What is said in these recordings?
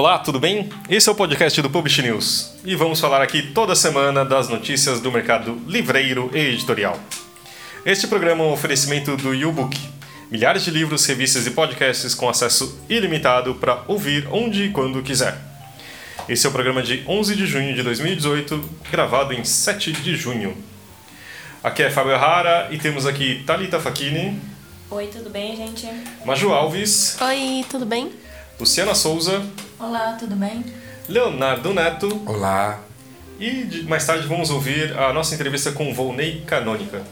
Olá, tudo bem? Esse é o podcast do Publish News e vamos falar aqui toda semana das notícias do mercado livreiro e editorial. Este programa é um oferecimento do YouBook, milhares de livros, revistas e podcasts com acesso ilimitado para ouvir onde e quando quiser. Esse é o programa de 11 de junho de 2018, gravado em 7 de junho. Aqui é Fábio Rara e temos aqui Talita Facchini. Oi, tudo bem, gente? Maju Alves. Oi, tudo bem? Luciana Souza. Olá, tudo bem? Leonardo Neto. Olá. E mais tarde vamos ouvir a nossa entrevista com Volney Canônica.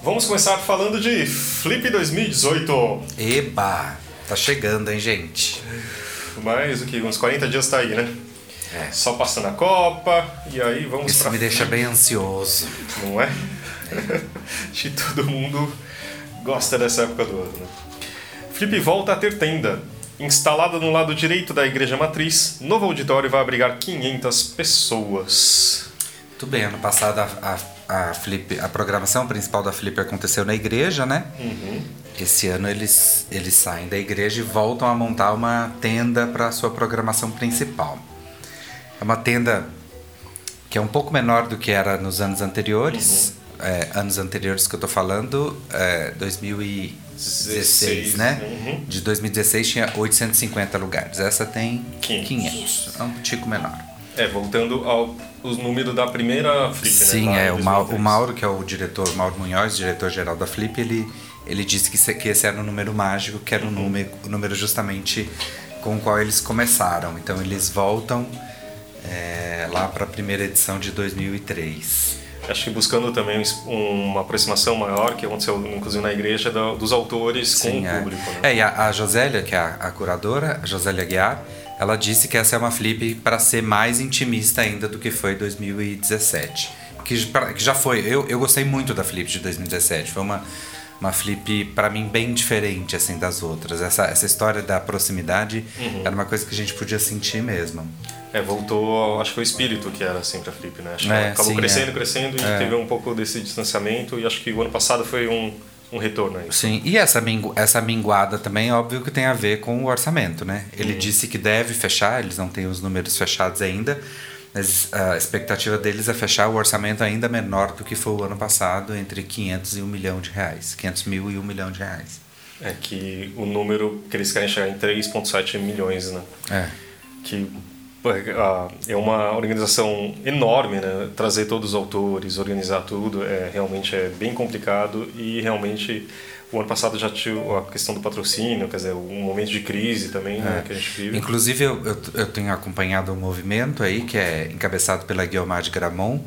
Vamos começar falando de Flip 2018. Eba! Tá chegando, hein, gente? Mais o que? Uns 40 dias tá aí, né? É. Só passando a Copa, e aí vamos Isso pra me deixa bem ansioso. Não é? Acho que todo mundo gosta dessa época do ano. Né? Flip volta a ter tenda. Instalada no lado direito da igreja matriz, novo auditório vai abrigar 500 pessoas. Muito bem, ano passado a, a, a, Flip, a programação principal da Flip aconteceu na igreja, né? Uhum. Esse ano eles, eles saem da igreja e voltam a montar uma tenda para a sua programação principal. É uma tenda que é um pouco menor do que era nos anos anteriores. Uhum. É, anos anteriores que eu tô falando, é, 2016, né? Uhum. De 2016 tinha 850 lugares. Essa tem 500. 500. É um tico menor. É, voltando ao os números da primeira Flip, né? Sim, Lá é. O, 2003. o Mauro, que é o diretor, o Mauro Munhoz, diretor-geral da Flip, ele, ele disse que, esse- que esse era um número mágico, que era um número, o número justamente com o qual eles começaram. Então eles voltam é, lá para a primeira edição de 2003. Acho que buscando também um- uma aproximação maior, que aconteceu inclusive na igreja, dos autores com o é. público. Né? É, e a, a Josélia, que é a, a curadora, a Josélia Guiar, ela disse que essa é uma flip para ser mais intimista ainda do que foi 2017. Que, pra- que já foi. Eu, eu gostei muito da flip de 2017. Foi uma, uma flip, para mim, bem diferente assim das outras. Essa, essa história da proximidade Uhum. era uma coisa que a gente podia sentir mesmo. É, voltou, ao- acho que foi o espírito que era sempre a Flip, né? Acho que É, acabou sim, crescendo, é. crescendo e É. teve um pouco desse distanciamento e acho que o ano passado foi um, um retorno aí. Sim, e essa, mingu essa minguada também, óbvio que tem a ver com o orçamento, né? Ele disse que deve fechar, eles não têm os números fechados ainda, mas a expectativa deles é fechar o orçamento ainda menor do que foi o ano passado, entre 500 e 1 milhão de reais. 500 mil e 1 milhão de reais. É que o número que eles querem chegar em 3,7 milhões, né? É. Que ah, é uma organização enorme, né? Trazer todos os autores, organizar tudo, é realmente é bem complicado e realmente o ano passado já tinha a questão do patrocínio, quer dizer, um momento de crise também né, que a gente vive. Inclusive, eu, eu, eu tenho acompanhado um movimento aí que é encabeçado pela Guilmar de Gramont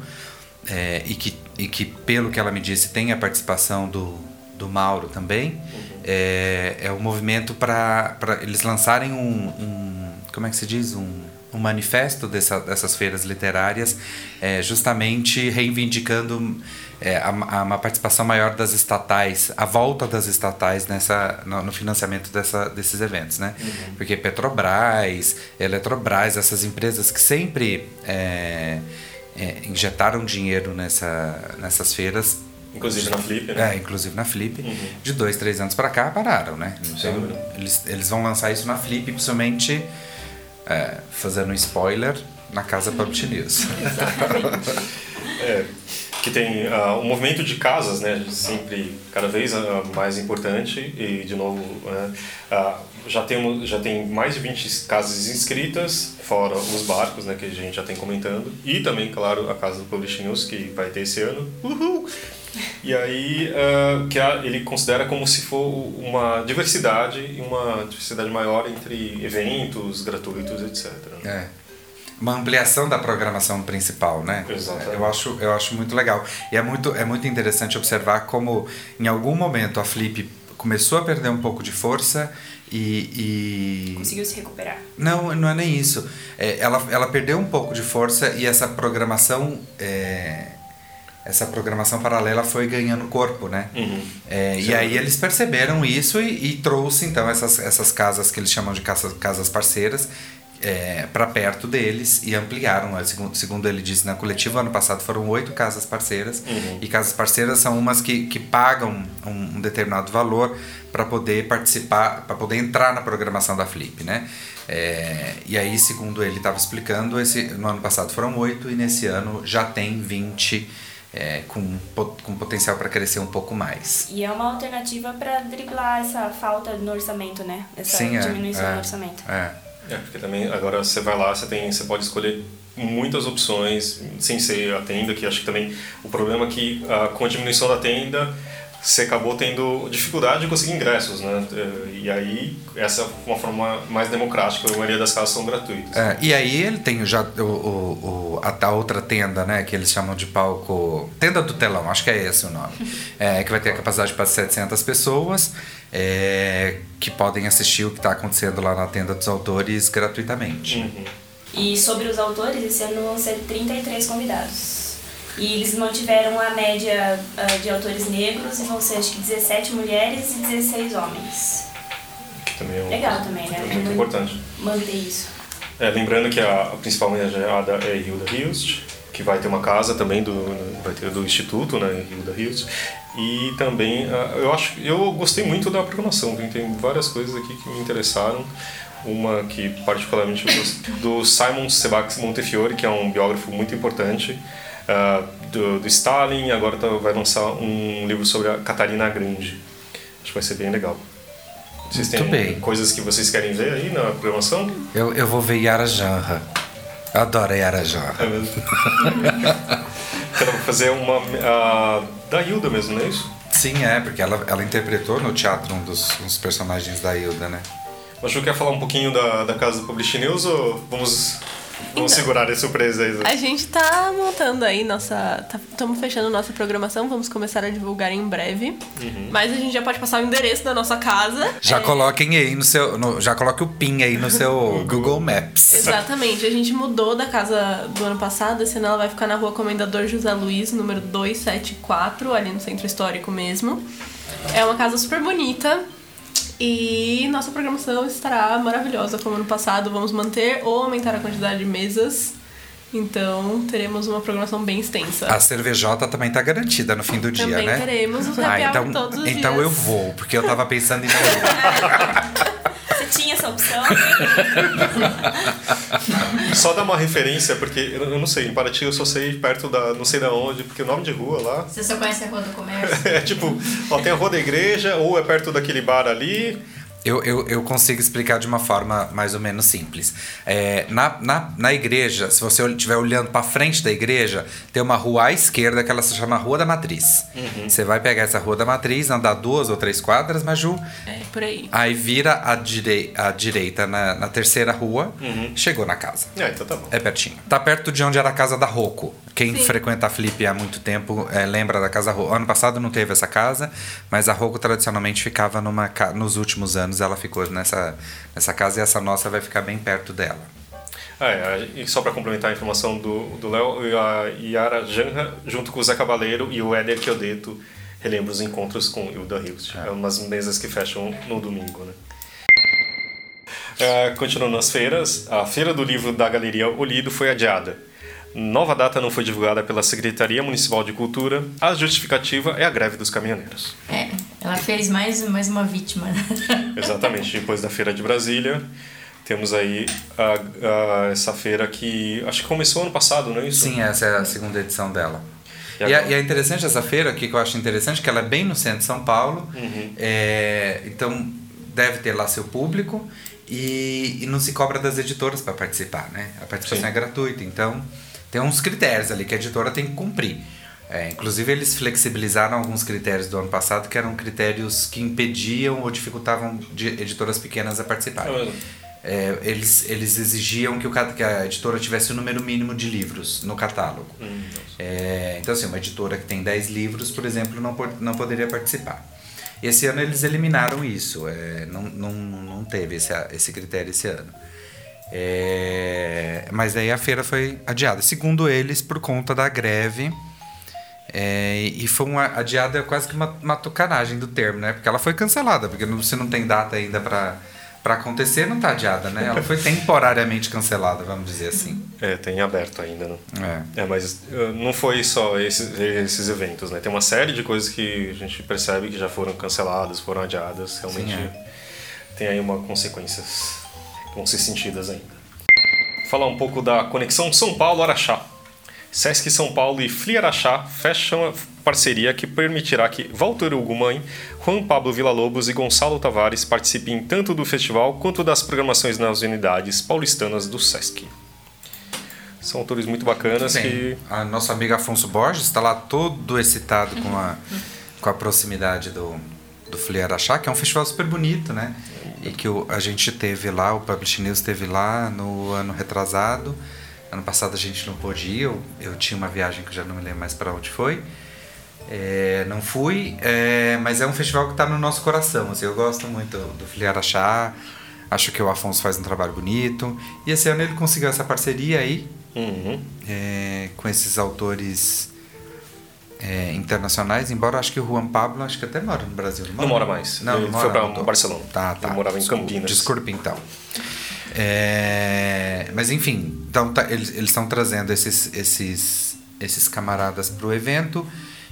é, e, que, e que, pelo que ela me disse, tem a participação do, do Mauro também. É, é um movimento para eles lançarem um, um. Como é que se diz? Um, um manifesto dessa, dessas feiras literárias, é, justamente reivindicando é, a, a- uma participação maior das estatais, a volta das estatais nessa, no, no financiamento dessa, desses eventos, né? Porque Petrobras, Eletrobras, essas empresas que sempre é, é, injetaram dinheiro nessa, nessas feiras, Inclusive na Flip, né? é, inclusive na Flip, de dois, três anos para cá pararam, né? Então, eles, eles vão lançar isso na Flip, principalmente é, fazendo um spoiler na casa Publish News. É, que tem ah, um movimento de casas, né, sempre cada vez ah, mais importante e de novo ah, já temos já tem mais de 20 casas inscritas fora os barcos, né, que a gente já tem comentando e também claro a casa do Publish News que vai ter esse ano. Uhul! E aí que a- ele considera como se for uma diversidade e uma diversidade maior entre eventos gratuitos, etc. É. Uma ampliação da programação principal, né? Exatamente. Eu acho, eu acho muito legal. E é muito, é muito interessante observar como, em algum momento, a Flip começou a perder um pouco de força e. e... Conseguiu se recuperar. Não, não é nem isso. É, ela, ela perdeu um pouco de força e essa programação. é, essa programação paralela foi ganhando corpo, né? Uhum. É, e aí eles perceberam isso e, e trouxe então essas, essas casas que eles chamam de casas, casas parceiras, é, para perto deles e ampliaram. Segundo, segundo ele disse na coletiva, ano passado foram oito casas parceiras. Uhum. E casas parceiras são umas que, que pagam um, um determinado valor para poder participar, para poder entrar na programação da Flip, né? É, e aí, segundo ele estava explicando, esse, no ano passado foram oito e nesse ano já tem 20 é, com, com potencial para crescer um pouco mais. E é uma alternativa para driblar essa falta no orçamento, né? Essa Sim, é, diminuição é, no orçamento. É. É, porque também agora você vai lá, você, tem, você pode escolher muitas opções sem ser a tenda, que acho que também o problema é que ah, com a diminuição da tenda você acabou tendo dificuldade de conseguir ingressos, né? E aí essa é uma forma mais democrática, a maioria das casas são gratuitas. É, e aí ele tem já o, o, o, a, a outra tenda, né, que eles chamam de palco, tenda do telão, acho que é esse o nome, é, que vai ter a capacidade para 700 pessoas, é, que podem assistir o que está acontecendo lá na tenda dos autores gratuitamente. Uhum. E sobre os autores, esse ano vão ser 33 convidados. E eles mantiveram a média uh, de autores negros e vão ser acho que 17 mulheres e 16 homens. Que também é um, Legal também, né? Muito importante. Manter isso. É, lembrando que a, a principal homenageada é Hilda Hilst, que vai ter uma casa também do, vai ter do Instituto, né, Hilda Hilst. E também, uh, eu acho eu gostei muito da programação, tem várias coisas aqui que me interessaram uma que particularmente eu gosto, do Simon Sebag Montefiore, que é um biógrafo muito importante, uh, do, do, Stalin, agora tá, vai lançar um livro sobre a Catarina Grande. Acho que vai ser bem legal. Vocês Muito têm bem. coisas que vocês querem ver aí na programação? Eu, eu vou ver Yara Janra. Eu adoro Yara Janra. É mesmo? Quero fazer uma. Uh, da Hilda mesmo, não é isso? Sim, é, porque ela, ela interpretou no teatro um dos, um dos personagens da Hilda, né? O Ju quer falar um pouquinho da, da casa do Publish News ou vamos Vamos então, segurar a surpresa aí. A gente tá montando aí nossa. Estamos tá, fechando nossa programação, vamos começar a divulgar em breve. Uhum. Mas a gente já pode passar o endereço da nossa casa. Já é... coloquem aí no seu. No, já coloque o PIN aí no seu Google Maps. Exatamente. A gente mudou da casa do ano passado, esse ano ela vai ficar na rua Comendador José Luiz, número 274, ali no centro histórico mesmo. É uma casa super bonita. E nossa programação estará maravilhosa como ano passado. Vamos manter ou aumentar a quantidade de mesas. Então teremos uma programação bem extensa. A cervejota também está garantida no fim do dia, também né? Também teremos o ah, então, todos os então dias. eu vou, porque eu tava pensando em Você tinha essa opção? só dar uma referência, porque eu não sei, em Paraty eu só sei perto da. não sei da onde, porque o nome de rua lá. Você só conhece a Rua do Comércio? é tipo, ó, tem a Rua da Igreja, ou é perto daquele bar ali. Eu, eu, eu consigo explicar de uma forma mais ou menos simples. É, na, na, na igreja, se você estiver olhando para frente da igreja, tem uma rua à esquerda que ela se chama Rua da Matriz. Uhum. Você vai pegar essa Rua da Matriz, andar duas ou três quadras, Maju. É, por aí. Aí vira a, direi direita na, na terceira rua, uhum. chegou na casa. É, então tá bom. É pertinho. Tá perto de onde era a casa da Rocco. Quem Sim. frequenta a Flip há muito tempo é, lembra da casa Rocco. Ano passado não teve essa casa, mas a Rocco tradicionalmente ficava numa nos últimos anos ela ficou nessa, nessa casa e essa nossa vai ficar bem perto dela. É, e só para complementar a informação do Léo, a Yara Janra, junto com o Zé Cabaleiro e o Éder Chiodeto, relembra os encontros com Hilda Hilst. É. é umas mesas que fecham no domingo, né? É, continuando nas feiras, a Feira do Livro da Galeria Olido foi adiada. Nova data não foi divulgada pela Secretaria Municipal de Cultura. A justificativa é a greve dos caminhoneiros. É, ela fez mais, mais uma vítima. Exatamente, depois da Feira de Brasília. Temos aí a, a, essa feira que acho que começou ano passado, não é isso? Sim, essa é a segunda edição dela. E, e, é, e é, interessante essa feira aqui, que eu acho interessante, que ela é bem no centro de São Paulo. Uhum. É, então, deve ter lá seu público. E, e não se cobra das editoras para participar, né? A participação Sim. é gratuita. Então, tem uns critérios ali que a editora tem que cumprir. É, inclusive, eles flexibilizaram alguns critérios do ano passado que eram critérios que impediam ou dificultavam de editoras pequenas a participarem. É, eles, eles exigiam que, o, que a editora tivesse o número mínimo de livros no catálogo. Hum, é, então, assim, uma editora que tem 10 livros, por exemplo, não, não poderia participar. Esse ano eles eliminaram isso, é, não, não, não teve esse, esse critério esse ano. É, mas daí a feira foi adiada, segundo eles, por conta da greve. É, e foi uma adiada quase que uma, uma tucanagem do termo, né? Porque ela foi cancelada, porque não, você não tem data ainda para para acontecer não tá adiada, né? Ela foi temporariamente cancelada, vamos dizer assim. É, tem aberto ainda, né? É. É, mas uh, não foi só esses, esses eventos, né? Tem uma série de coisas que a gente percebe que já foram canceladas, foram adiadas. Realmente Sim, tem aí uma consequências vão ser sentidas ainda. Falar um pouco da conexão São Paulo-Araxá. Sesc São Paulo e Fli Araxá fecham a parceria que permitirá que Walter Hugo Mãe, Juan Pablo Villa-Lobos e Gonçalo Tavares participem tanto do festival quanto das programações nas unidades paulistanas do Sesc. São autores muito bacanas Bem, que a nosso amigo Afonso Borges está lá todo excitado com a, com a proximidade do, do Fliarachá, que é um festival super bonito, né? E que o, a gente teve lá, o Publish News teve lá no ano retrasado. Ano passado a gente não pôde ir, eu, eu tinha uma viagem que eu já não me lembro mais para onde foi. É, não fui, é, mas é um festival que está no nosso coração. Assim, eu gosto muito do Filiarachá, acho que o Afonso faz um trabalho bonito. E esse ano ele conseguiu essa parceria aí Uhum. é, com esses autores é, internacionais, embora acho que o Juan Pablo acho que até mora no Brasil. Não mora mais. Não, Ele não foi não tô. Barcelona. Tá, tá. Ele morava em Desculpa- Campinas. Desculpa então. É, mas enfim, então tá- eles eles estão trazendo esses, esses, esses camaradas para o evento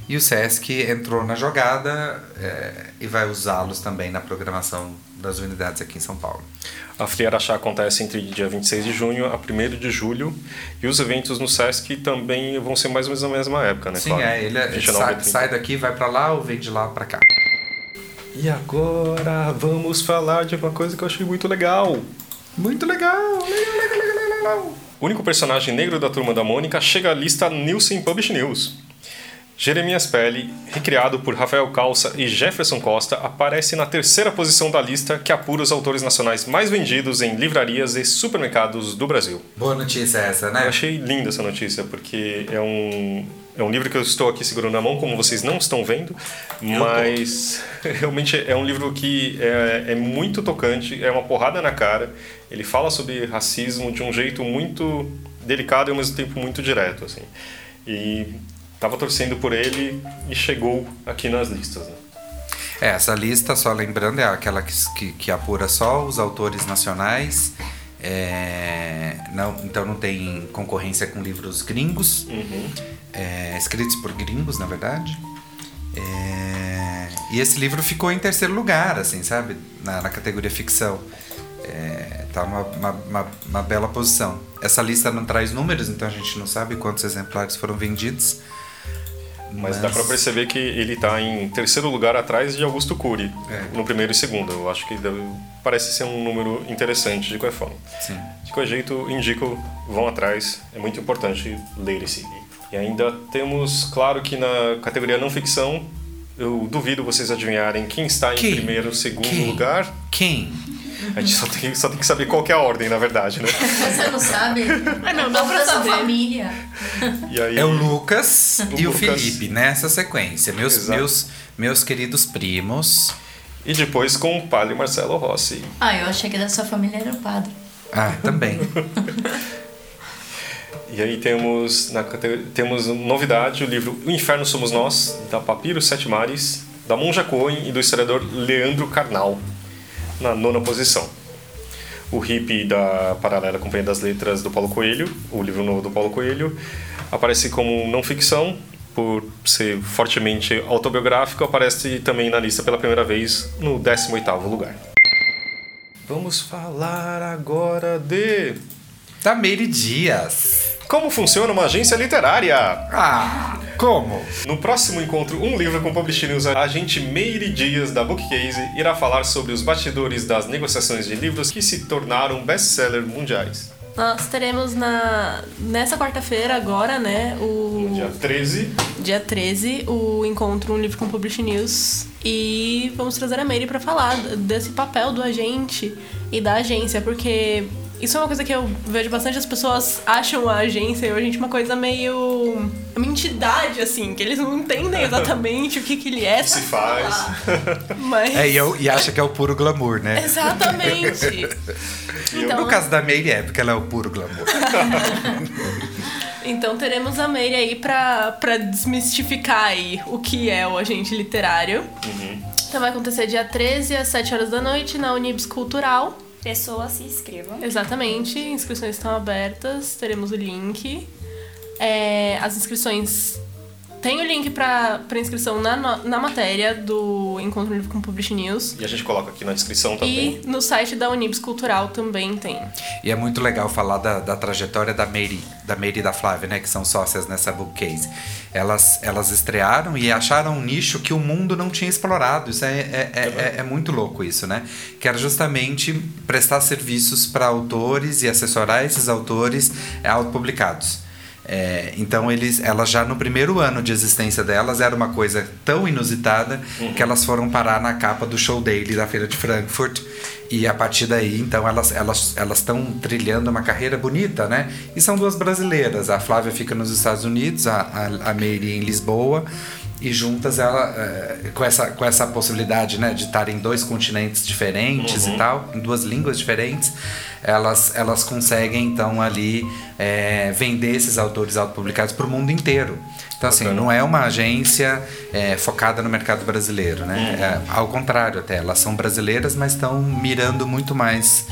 e o Sesc entrou na jogada é, e vai usá-los também na programação das unidades aqui em São Paulo. A Fliarachá acontece entre dia 26 de junho a 1 de julho e os eventos no Sesc também vão ser mais ou menos na mesma época, né? Sim, Claro. é, ele, ele 29 sai, 30. sai daqui, vai para lá ou vem de lá para cá. E agora vamos falar de uma coisa que eu achei muito legal. Muito legal, legal, legal, legal, legal. O único personagem negro da Turma da Mônica chega à lista Nielsen Publish News. Jeremias Pelle, recriado por Rafael Calça e Jefferson Costa, aparece na terceira posição da lista que apura os autores nacionais mais vendidos em livrarias e supermercados do Brasil. Boa notícia essa, Eu né? achei linda essa notícia, porque é um, é um livro que eu estou aqui segurando na mão, como vocês não estão vendo, mas realmente é um livro que é, é muito tocante, é uma porrada na cara. Ele fala sobre racismo de um jeito muito delicado e ao mesmo tempo muito direto, assim. E tava torcendo por ele e chegou aqui nas listas. Né? É, essa lista, só lembrando, é aquela que, que, que apura só os autores nacionais. é, não, então não tem concorrência com livros gringos, é, escritos por gringos, na verdade. É, e esse livro ficou em terceiro lugar, assim, sabe? Na, na categoria ficção. É, tá uma, uma, uma, uma bela posição. Essa lista não traz números, então a gente não sabe quantos exemplares foram vendidos. Mas, dá pra perceber que ele tá em terceiro lugar atrás de Augusto Cury, É. no primeiro e segundo. Eu acho que deve- parece ser um número interessante de qualquer forma. Sim. De qualquer jeito, indico, vão atrás, é muito importante ler esse livro. E ainda temos, claro que na categoria não ficção, eu duvido vocês adivinharem quem está em Quem? primeiro, segundo Quem? lugar. Quem? A gente só tem, só tem que saber qual que é a ordem, na verdade, né? Você não sabe? Ah, não, dá pra saber. família. E aí, É o Lucas O e o Lucas. Felipe nessa sequência. Meus, Exato. meus, meus queridos primos. E depois com o Padre Marcelo Rossi. Ah, eu achei que da sua família era o padre. Ah, também. E aí temos, na temos novidade, o livro O Inferno Somos Nós, da Papiro Sete Mares, da Monja Cohen e do historiador Leandro Carnal, na nona posição. O hippie da Paralela Companhia das Letras do Paulo Coelho, o livro novo do Paulo Coelho, aparece como não ficção, por ser fortemente autobiográfico, aparece também na lista pela primeira vez no 18º lugar. Vamos falar agora de Da Meire Dias. Como funciona uma agência literária. Ah, como? No próximo encontro Um Livro com Publish News, a agente Meire Dias, da Bookcase, irá falar sobre os bastidores das negociações de livros que se tornaram best-seller mundiais. Nós teremos na, nessa quarta-feira, agora, né, o No dia 13, dia 13, o encontro Um Livro com Publish News. E vamos trazer a Mary pra falar desse papel do agente e da agência, porque isso é uma coisa que eu vejo bastante as pessoas acham a agência e a gente uma coisa meio. uma entidade, assim, que eles não entendem exatamente o que, que ele é. que se faz. Mas. É, e, eu, e acha que é o puro glamour, né? Exatamente. Então- No caso da Meire é, porque ela é o puro glamour. Então teremos a Meire aí pra, pra desmistificar aí o que é o agente literário. Então vai acontecer dia 13 às 7 horas da noite na Unibs Cultural. Pessoas se inscrevam. Exatamente, inscrições estão abertas, teremos o link. É, as inscrições. Tem o link pra, pra inscrição na, na matéria do Encontro Livre com Publish News. E a gente coloca aqui na descrição também. E no site da Unibs Cultural também tem. E é muito legal falar da, da trajetória da Mary, da Mary e da Flávia, né? Que são sócias nessa bookcase. Elas, elas estrearam e acharam um nicho que o mundo não tinha explorado. Isso é, é, é, é- é muito louco isso, né? Que era justamente prestar serviços para autores e assessorar esses autores é, autopublicados. É, então eles, elas já no primeiro ano de existência delas era uma coisa tão inusitada que elas foram parar na capa do show daily da feira de Frankfurt. E a partir daí então elas elas elas estão trilhando uma carreira bonita, né? E são duas brasileiras, a Flávia fica nos Estados Unidos, a, a, a Mary em Lisboa e juntas ela eh, com essa com essa possibilidade, né, de estar em dois continentes diferentes e tal, em duas línguas diferentes, elas elas conseguem então ali eh, vender esses autores autopublicados para o mundo inteiro. Então assim, não é uma agência eh, focada no mercado brasileiro, né? É, ao contrário até, elas são brasileiras, mas estão mirando muito mais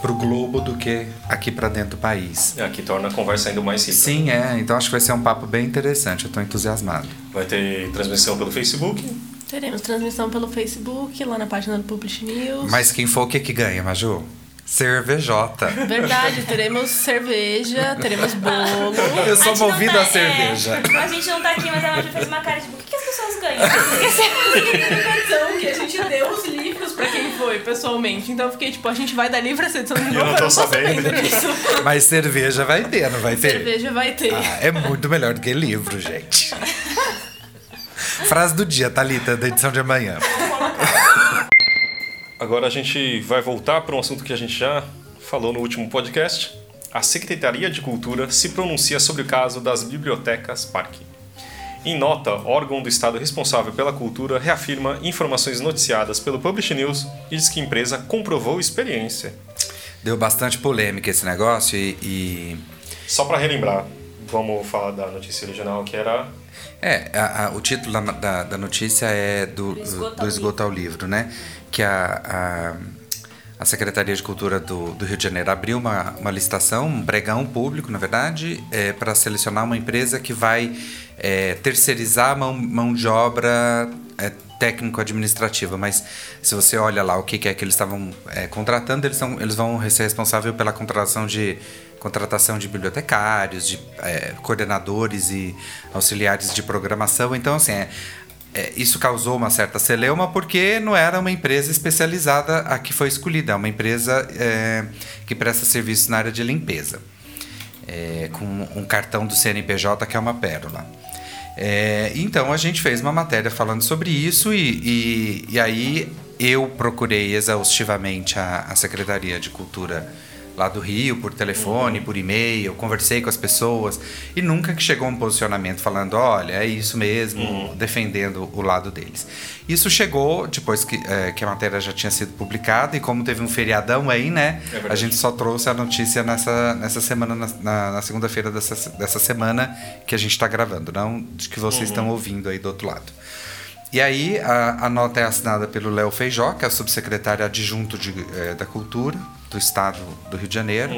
pro globo do que aqui para dentro do país. É, que torna a conversa ainda mais rica. Sim, é. Então acho que vai ser um papo bem interessante. Eu tô entusiasmado. Vai ter transmissão pelo Facebook. Teremos transmissão pelo Facebook, lá na página do Publish News. Mas quem for o que que ganha, Maju? Cervejota. Verdade, teremos cerveja, teremos bolo. Eu A sou movido tá- a cerveja. É, a gente não tá aqui, mas a Maju fez uma cara tipo, o que, que as pessoas ganham? Porque você- edição que a gente deu os livros pra quem foi, pessoalmente. Então eu fiquei tipo, a gente vai dar livro essa edição de novo. não tô sabendo. disso. Mas cerveja vai ter, não vai ter? Cerveja vai ter. Ah, é muito melhor do que livro, gente. Frase do dia, Thalita, da edição de amanhã. Agora a gente vai voltar para um assunto que a gente já falou no último podcast. A Secretaria de Cultura se pronuncia sobre o caso das bibliotecas Parque. Em nota, órgão do Estado responsável pela cultura reafirma informações noticiadas pelo Publish News e diz que a empresa comprovou experiência. Deu bastante polêmica esse negócio e- e Só para relembrar, vamos falar da notícia original que era É, a- a- o título da, da, da notícia é do, Do esgoto do ao esgoto ao livro, né? Que a, a, a Secretaria de Cultura do, do Rio de Janeiro abriu uma, uma licitação, um pregão público, na verdade, é, para selecionar uma empresa que vai é, terceirizar a mão, mão de obra é, técnico-administrativa. Mas se você olha lá o que, que é que eles estavam é, contratando, eles, são, eles vão ser responsáveis pela contratação de contratação de bibliotecários, de é, coordenadores e auxiliares de programação. Então, assim, é, é, isso causou uma certa celeuma porque não era uma empresa especializada a que foi escolhida, é uma empresa é, que presta serviços na área de limpeza, é, com um cartão do CNPJ que é uma pérola. É, então a gente fez uma matéria falando sobre isso e, e, e aí eu procurei exaustivamente a, a Secretaria de Cultura lá do Rio, por telefone, por e-mail, conversei com as pessoas e nunca que chegou um posicionamento falando, olha, é isso mesmo, defendendo o lado deles. Isso chegou depois que, eh, que a matéria já tinha sido publicada e como teve um feriadão aí, né, É a gente só trouxe a notícia nessa, nessa semana, na, na- segunda-feira dessa, dessa semana que a gente está gravando, não de que vocês estão ouvindo aí do outro lado. E aí a, a nota é assinada pelo Léo Feijó, que é o subsecretário adjunto de, eh, da Cultura do Estado do Rio de Janeiro.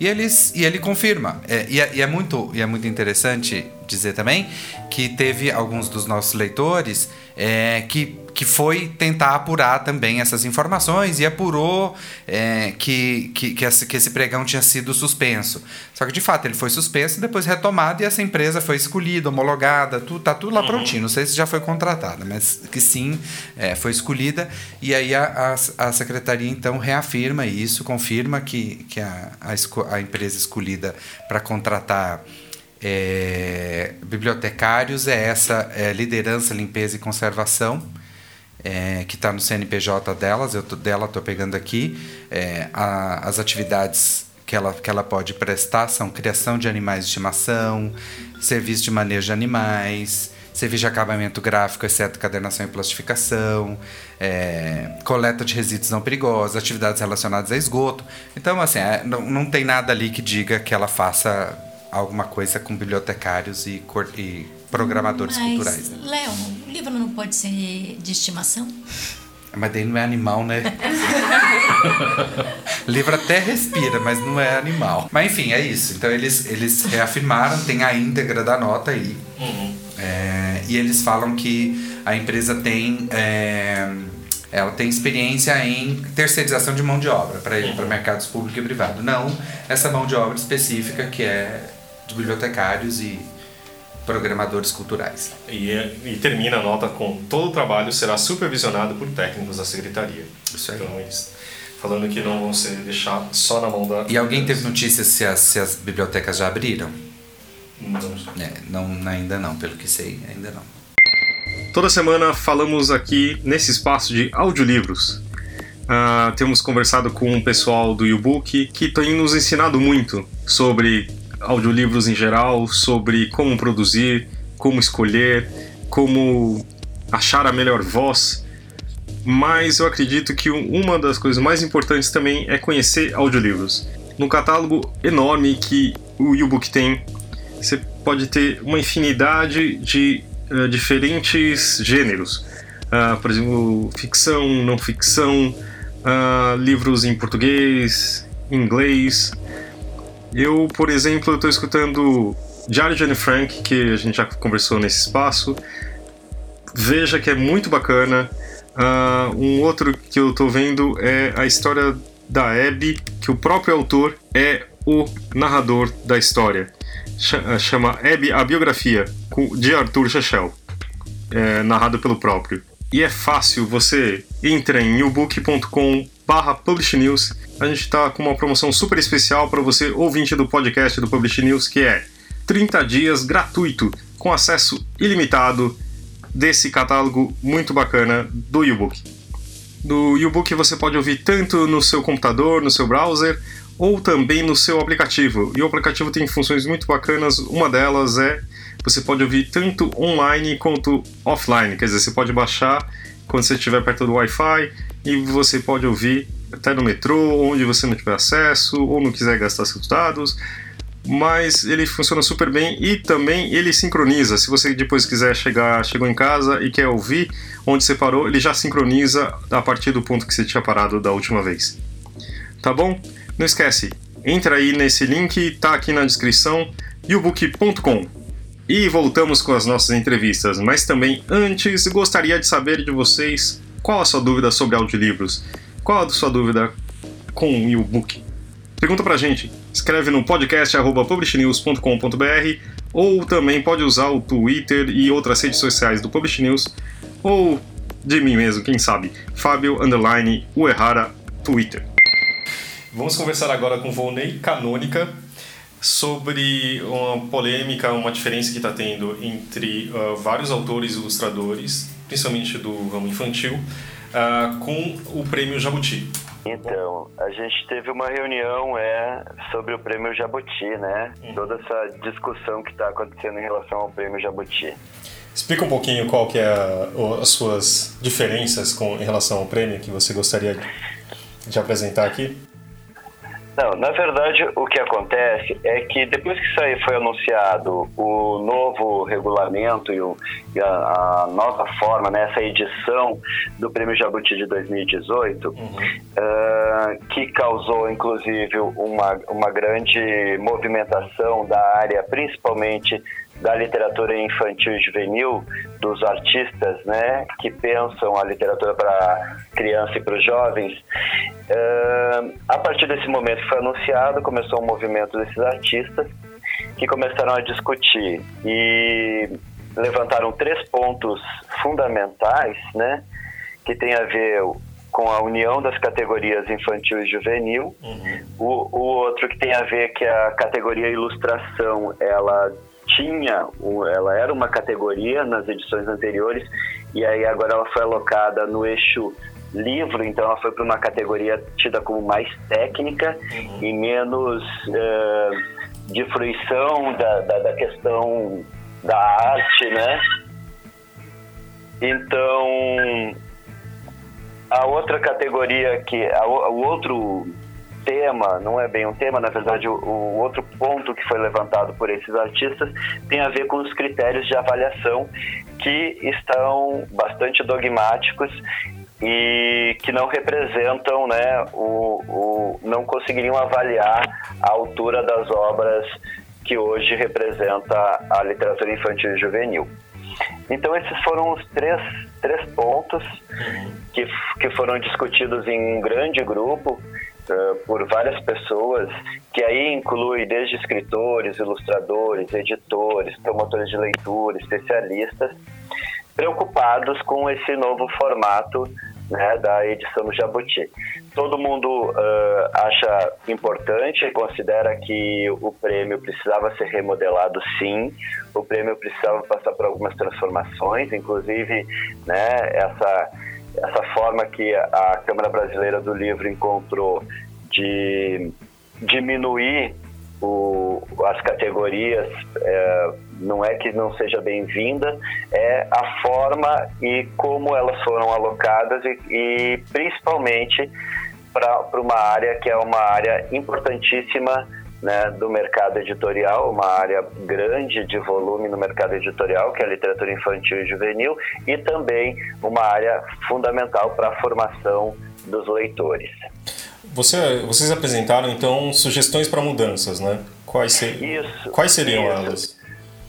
E, eles, e ele confirma. É, e, é, e é muito, e é muito interessante dizer também que teve alguns dos nossos leitores é, que, que foi tentar apurar também essas informações e apurou é, que, que, que, esse, que esse pregão tinha sido suspenso. Só que de fato ele foi suspenso, depois retomado e essa empresa foi escolhida, homologada, tudo, tá tudo lá prontinho. Não sei se já foi contratada, mas que sim, é, foi escolhida. E aí a, a, a secretaria então reafirma isso, confirma que, que a, a, a empresa escolhida para contratar é, bibliotecários é essa é, liderança, limpeza e conservação. é, que está no CNPJ delas, eu tô, dela estou pegando aqui. É, a- as atividades que ela, que ela pode prestar são criação de animais de estimação, serviço de manejo de animais, serviço de acabamento gráfico, exceto cadernação e plastificação, é, coleta de resíduos não perigosos, atividades relacionadas a esgoto. Então, assim, é, não, não tem nada ali que diga que ela faça alguma coisa com bibliotecários e, e programadores Mas, culturais. Né? Léo, o livro não pode ser de estimação? Mas daí não é animal, né? livro até respira, mas não é animal. Mas enfim, é isso. Então eles, eles reafirmaram, tem a íntegra da nota aí. É, e eles falam que a empresa tem. é, ela tem experiência em terceirização de mão de obra para para mercados público e privado. Não essa mão de obra específica que é de bibliotecários e programadores culturais. E, é- e termina a nota com todo o trabalho será supervisionado por técnicos da secretaria. Isso aí. Então, eles falando que não vão ser deixar só na mão da. E alguém teve notícias se as, se as bibliotecas já abriram? Não. É, não, ainda não, pelo que sei, ainda não. Toda semana falamos aqui nesse espaço de audiolivros. Ah, temos conversado com o pessoal do YouBook que tem nos ensinado muito sobre audiolivros em geral, sobre como produzir, como escolher, como achar a melhor voz. Mas eu acredito que um- uma das coisas mais importantes também é conhecer audiolivros. No catálogo enorme que o YouBook tem, você pode ter uma infinidade de eh, diferentes gêneros. Ah, por exemplo, ficção, não ficção, ah, livros em português, inglês. Eu, por exemplo, estou escutando Diário de Anne Frank, que a gente já conversou nesse espaço. Veja que é muito bacana. Ah, um outro que eu estou vendo é a história da Abby, que o próprio autor é o narrador da história. Cha- Chama Abby, a biografia, de Arthur Chechel, é, narrado pelo próprio. E é fácil, você entra em newbook.com barra Publish News. A gente está com uma promoção super especial para você, ouvinte do podcast do Publish News, que é 30 dias gratuito, com acesso ilimitado desse catálogo muito bacana do YouBook. Do YouBook você pode ouvir tanto no seu computador, no seu browser, ou também no seu aplicativo. E o aplicativo tem funções muito bacanas. Uma delas é você pode ouvir tanto online quanto offline. Quer dizer, você pode baixar quando você estiver perto do Wi-Fi e você pode ouvir até no metrô, onde você não tiver acesso ou não quiser gastar seus dados. Mas ele funciona super bem e também ele sincroniza. Se você depois quiser chegar, chegou em casa e quer ouvir onde você parou, ele já sincroniza a partir do ponto que você tinha parado da última vez. Tá bom? Não esquece, entra aí nesse link, tá aqui na descrição, yobook.com. E voltamos com as nossas entrevistas, mas também antes gostaria de saber de vocês qual a sua dúvida sobre audiolivros. Qual a sua dúvida com o e-book? Pergunta pra gente, escreve no podcast publishnews.com.br ou também pode usar o Twitter e outras redes sociais do Publish News ou de mim mesmo, quem sabe, Fábio Underline Uehara Twitter. Vamos conversar agora com Volney Canônica sobre uma polêmica, uma diferença que está tendo entre ah, vários autores e ilustradores, principalmente do ramo infantil, ah, com o prêmio Jabuti. Então, a gente teve uma reunião é, sobre o prêmio Jabuti, né? Toda essa discussão que está acontecendo em relação ao prêmio Jabuti. Explica um pouquinho qual que é a- as suas diferenças com, em relação ao prêmio que você gostaria de apresentar aqui. Não, na verdade, o que acontece é que depois que isso aí foi anunciado o novo regulamento e, o- e a, a nova forma, né, essa edição do Prêmio Jabuti de 2018, ah, que causou inclusive uma, uma grande movimentação da área, principalmente da literatura infantil e juvenil, dos artistas né, que pensam a literatura para criança e para os jovens. Ah, a partir desse momento que foi anunciado, começou um movimento desses artistas que começaram a discutir e levantaram três pontos fundamentais, né, que tem a ver com a união das categorias infantil e juvenil. O, o outro que tem a ver que a categoria ilustração, ela tinha, ela era uma categoria nas edições anteriores e aí agora ela foi alocada no eixo livro, então ela foi para uma categoria tida como mais técnica e menos eh, de fruição da, da, da questão da arte, né? Então, a outra categoria que a, o outro tema, não é bem um tema, na verdade, o, o, outro ponto que foi levantado por esses artistas tem a ver com os critérios de avaliação que estão bastante dogmáticos e que não representam, né, o, o, não conseguiriam avaliar a altura das obras que hoje representa a literatura infantil e juvenil. Então esses foram os três, três pontos que, que foram discutidos em um grande grupo uh, por várias pessoas, que aí inclui desde escritores, ilustradores, editores, promotores de leitura, especialistas, preocupados com esse novo formato né, da edição do Jabuti. Todo mundo uh, acha importante, considera que o prêmio precisava ser remodelado, sim. O prêmio precisava passar por algumas transformações, inclusive né, essa, essa forma que a Câmara Brasileira do Livro encontrou de diminuir o, as categorias é, não é que não seja bem-vinda, é a forma e como elas foram alocadas e, e principalmente para uma área que é uma área importantíssima né, do mercado editorial, uma área grande de volume no mercado editorial, que é a literatura infantil e juvenil, e também uma área fundamental para a formação dos leitores. Você, vocês apresentaram então sugestões para mudanças, né? Quais, ser, isso, quais seriam isso. elas?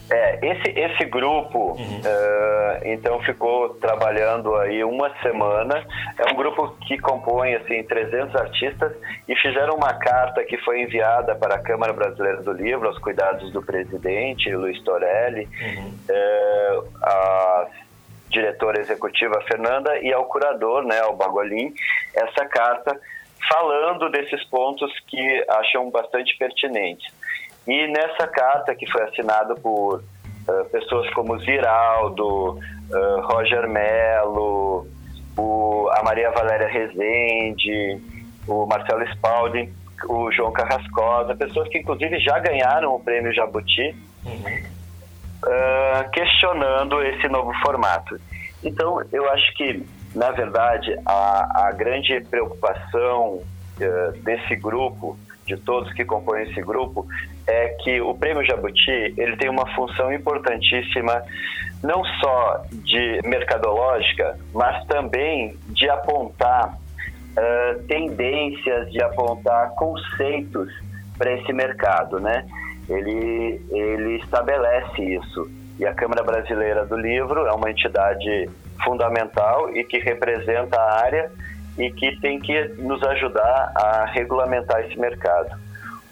É, esse, esse grupo, uhum. uh, então, ficou trabalhando aí uma semana. É um grupo que compõe, assim, 300 artistas e fizeram uma carta que foi enviada para a Câmara Brasileira do Livro, aos cuidados do presidente, Luiz Torelli, uhum. uh, a diretora executiva Fernanda e ao curador, né, ao Bagolin, essa carta falando desses pontos que acham bastante pertinentes. E nessa carta, que foi assinada por uh, pessoas como Ziraldo, uh, Roger Mello, o, a Maria Valéria Rezende, o Marcelo Spalding, o João Carrascosa, pessoas que inclusive já ganharam o prêmio Jabuti, uh, questionando esse novo formato. Então, eu acho que, na verdade, a, a grande preocupação desse grupo de todos que compõem esse grupo é que o Prêmio Jabuti ele tem uma função importantíssima não só de mercadológica, mas também de apontar uh, tendências, de apontar conceitos para esse mercado, né? Ele ele estabelece isso e a Câmara Brasileira do Livro é uma entidade fundamental e que representa a área e que tem que nos ajudar a regulamentar esse mercado.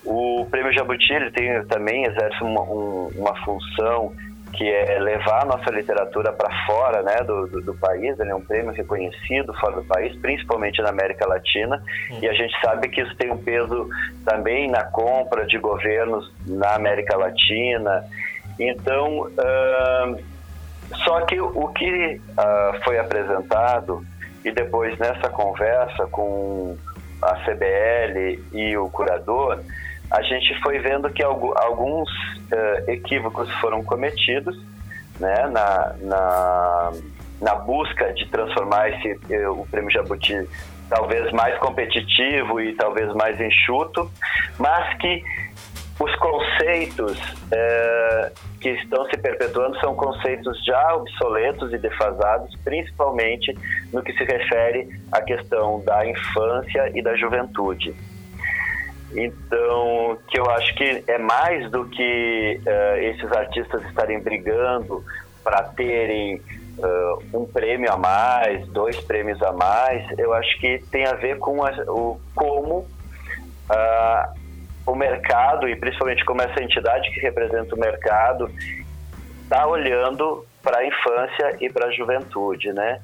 O Prêmio Jabuti ele tem, também exerce uma, um, uma função que é levar a nossa literatura para fora né, do, do, do, país. Ele é um prêmio reconhecido fora do país, principalmente na América Latina. Uhum. E a gente sabe que isso tem um peso também na compra de governos na América Latina. Então, uh, só que o que uh, foi apresentado e depois nessa conversa com a CBL e o curador, a gente foi vendo que alguns uh, equívocos foram cometidos né, na, na, na busca de transformar esse, uh, o Prêmio Jabuti talvez mais competitivo e talvez mais enxuto, mas que os conceitos é, que estão se perpetuando são conceitos já obsoletos e defasados, principalmente no que se refere à questão da infância e da juventude. Então, que eu acho que é mais do que uh, esses artistas estarem brigando para terem uh, um prêmio a mais, dois prêmios a mais, eu acho que tem a ver com a, o como o mercado, e principalmente como essa entidade que representa o mercado, está olhando para a infância e para a juventude, né?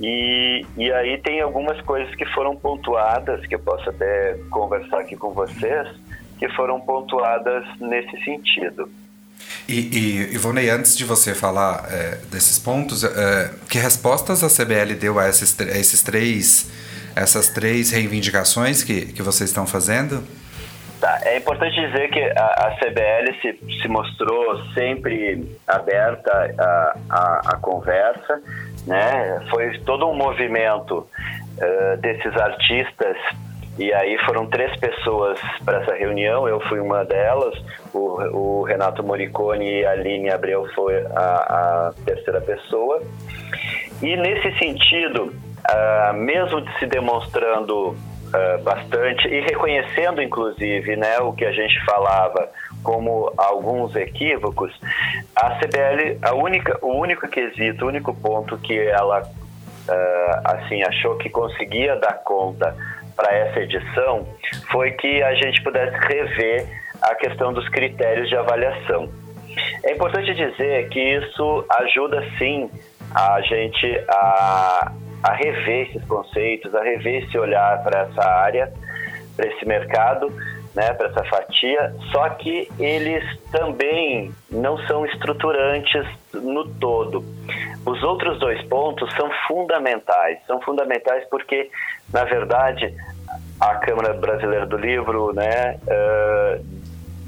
E, e aí tem algumas coisas que foram pontuadas, que eu posso até conversar aqui com vocês, que foram pontuadas nesse sentido. E, e Ivonei, antes de você falar é, desses pontos, é, que respostas a CBL deu a esses, a esses três, essas três reivindicações que, que vocês estão fazendo? Tá, é importante dizer que a, a CBL se, se mostrou sempre aberta à conversa, né? Foi todo um movimento uh, desses artistas E aí foram três pessoas para essa reunião, eu fui uma delas, o, o Renato Moricone e a Aline Abreu foi a, a terceira pessoa. E nesse sentido, uh, mesmo se demonstrando uh, bastante e reconhecendo, inclusive, né, o que a gente falava como alguns equívocos, a CBL, a única, o único quesito, o único ponto que ela uh, assim achou que conseguia dar conta para essa edição foi que a gente pudesse rever a questão dos critérios de avaliação. É importante dizer que isso ajuda sim a gente a, a rever esses conceitos, a rever esse olhar para essa área, para esse mercado, né, para essa fatia, só que eles também não são estruturantes no todo. Os outros dois pontos são fundamentais, são fundamentais porque, na verdade, a Câmara Brasileira do Livro, né, uh,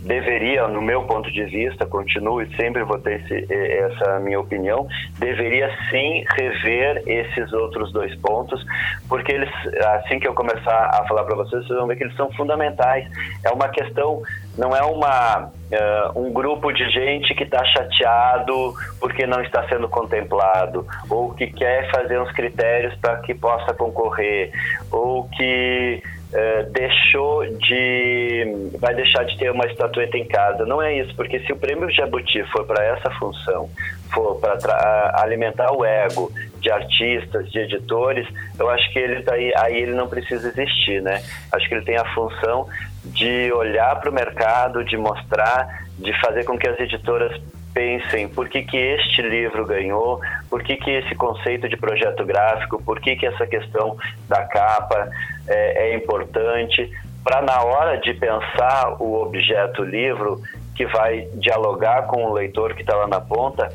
deveria, no meu ponto de vista, continuo e sempre vou ter esse, essa minha opinião, deveria sim rever esses outros dois pontos, porque eles, assim que eu começar a falar para vocês, vocês vão ver que eles são fundamentais. É uma questão, não é uma uh, um grupo de gente que está chateado porque não está sendo contemplado, ou que quer fazer uns critérios para que possa concorrer, ou que é, deixou de vai deixar de ter uma estatueta em casa. Não é isso, porque se o prêmio Jabuti for para essa função, for para alimentar o ego de artistas, de editores, eu acho que ele tá aí, aí ele não precisa existir, né? Acho que ele tem a função de olhar para o mercado, de mostrar, de fazer com que as editoras pensem por que, que este livro ganhou, por que, que esse conceito de projeto gráfico, por que, que essa questão da capa é, é importante, para na hora de pensar o objeto livro, que vai dialogar com o leitor que está lá na ponta,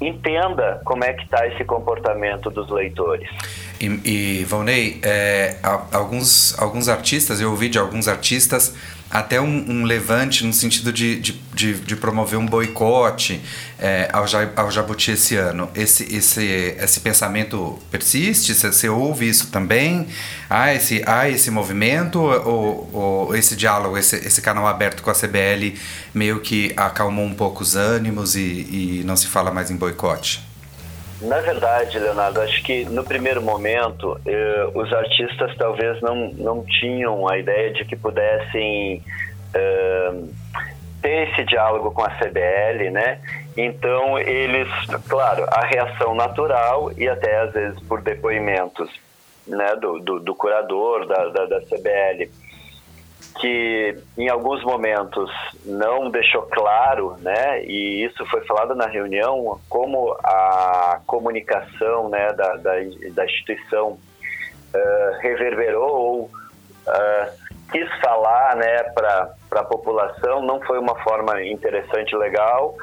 entenda como é que está esse comportamento dos leitores. E, e Valnei, é, alguns, alguns artistas, eu ouvi de alguns artistas até um, um, levante no sentido de, de, de, de promover um boicote é, ao, ao Jabuti esse ano. Esse, esse, esse pensamento persiste? Você ouve isso também? Há esse, há esse movimento ou, ou esse diálogo, esse, esse canal aberto com a CBL meio que acalmou um pouco os ânimos e, e não se fala mais em boicote? Na verdade, Leonardo, acho que no primeiro momento eh, os artistas talvez não, não tinham a ideia de que pudessem eh, ter esse diálogo com a CBL, né? Então eles, claro, a reação natural e até às vezes por depoimentos né, do, do, do curador da, da, da CBL que em alguns momentos não deixou claro, né, e isso foi falado na reunião, como a comunicação né, da, da, da instituição uh, reverberou ou uh, quis falar né, para a população, não foi uma forma interessante, legal,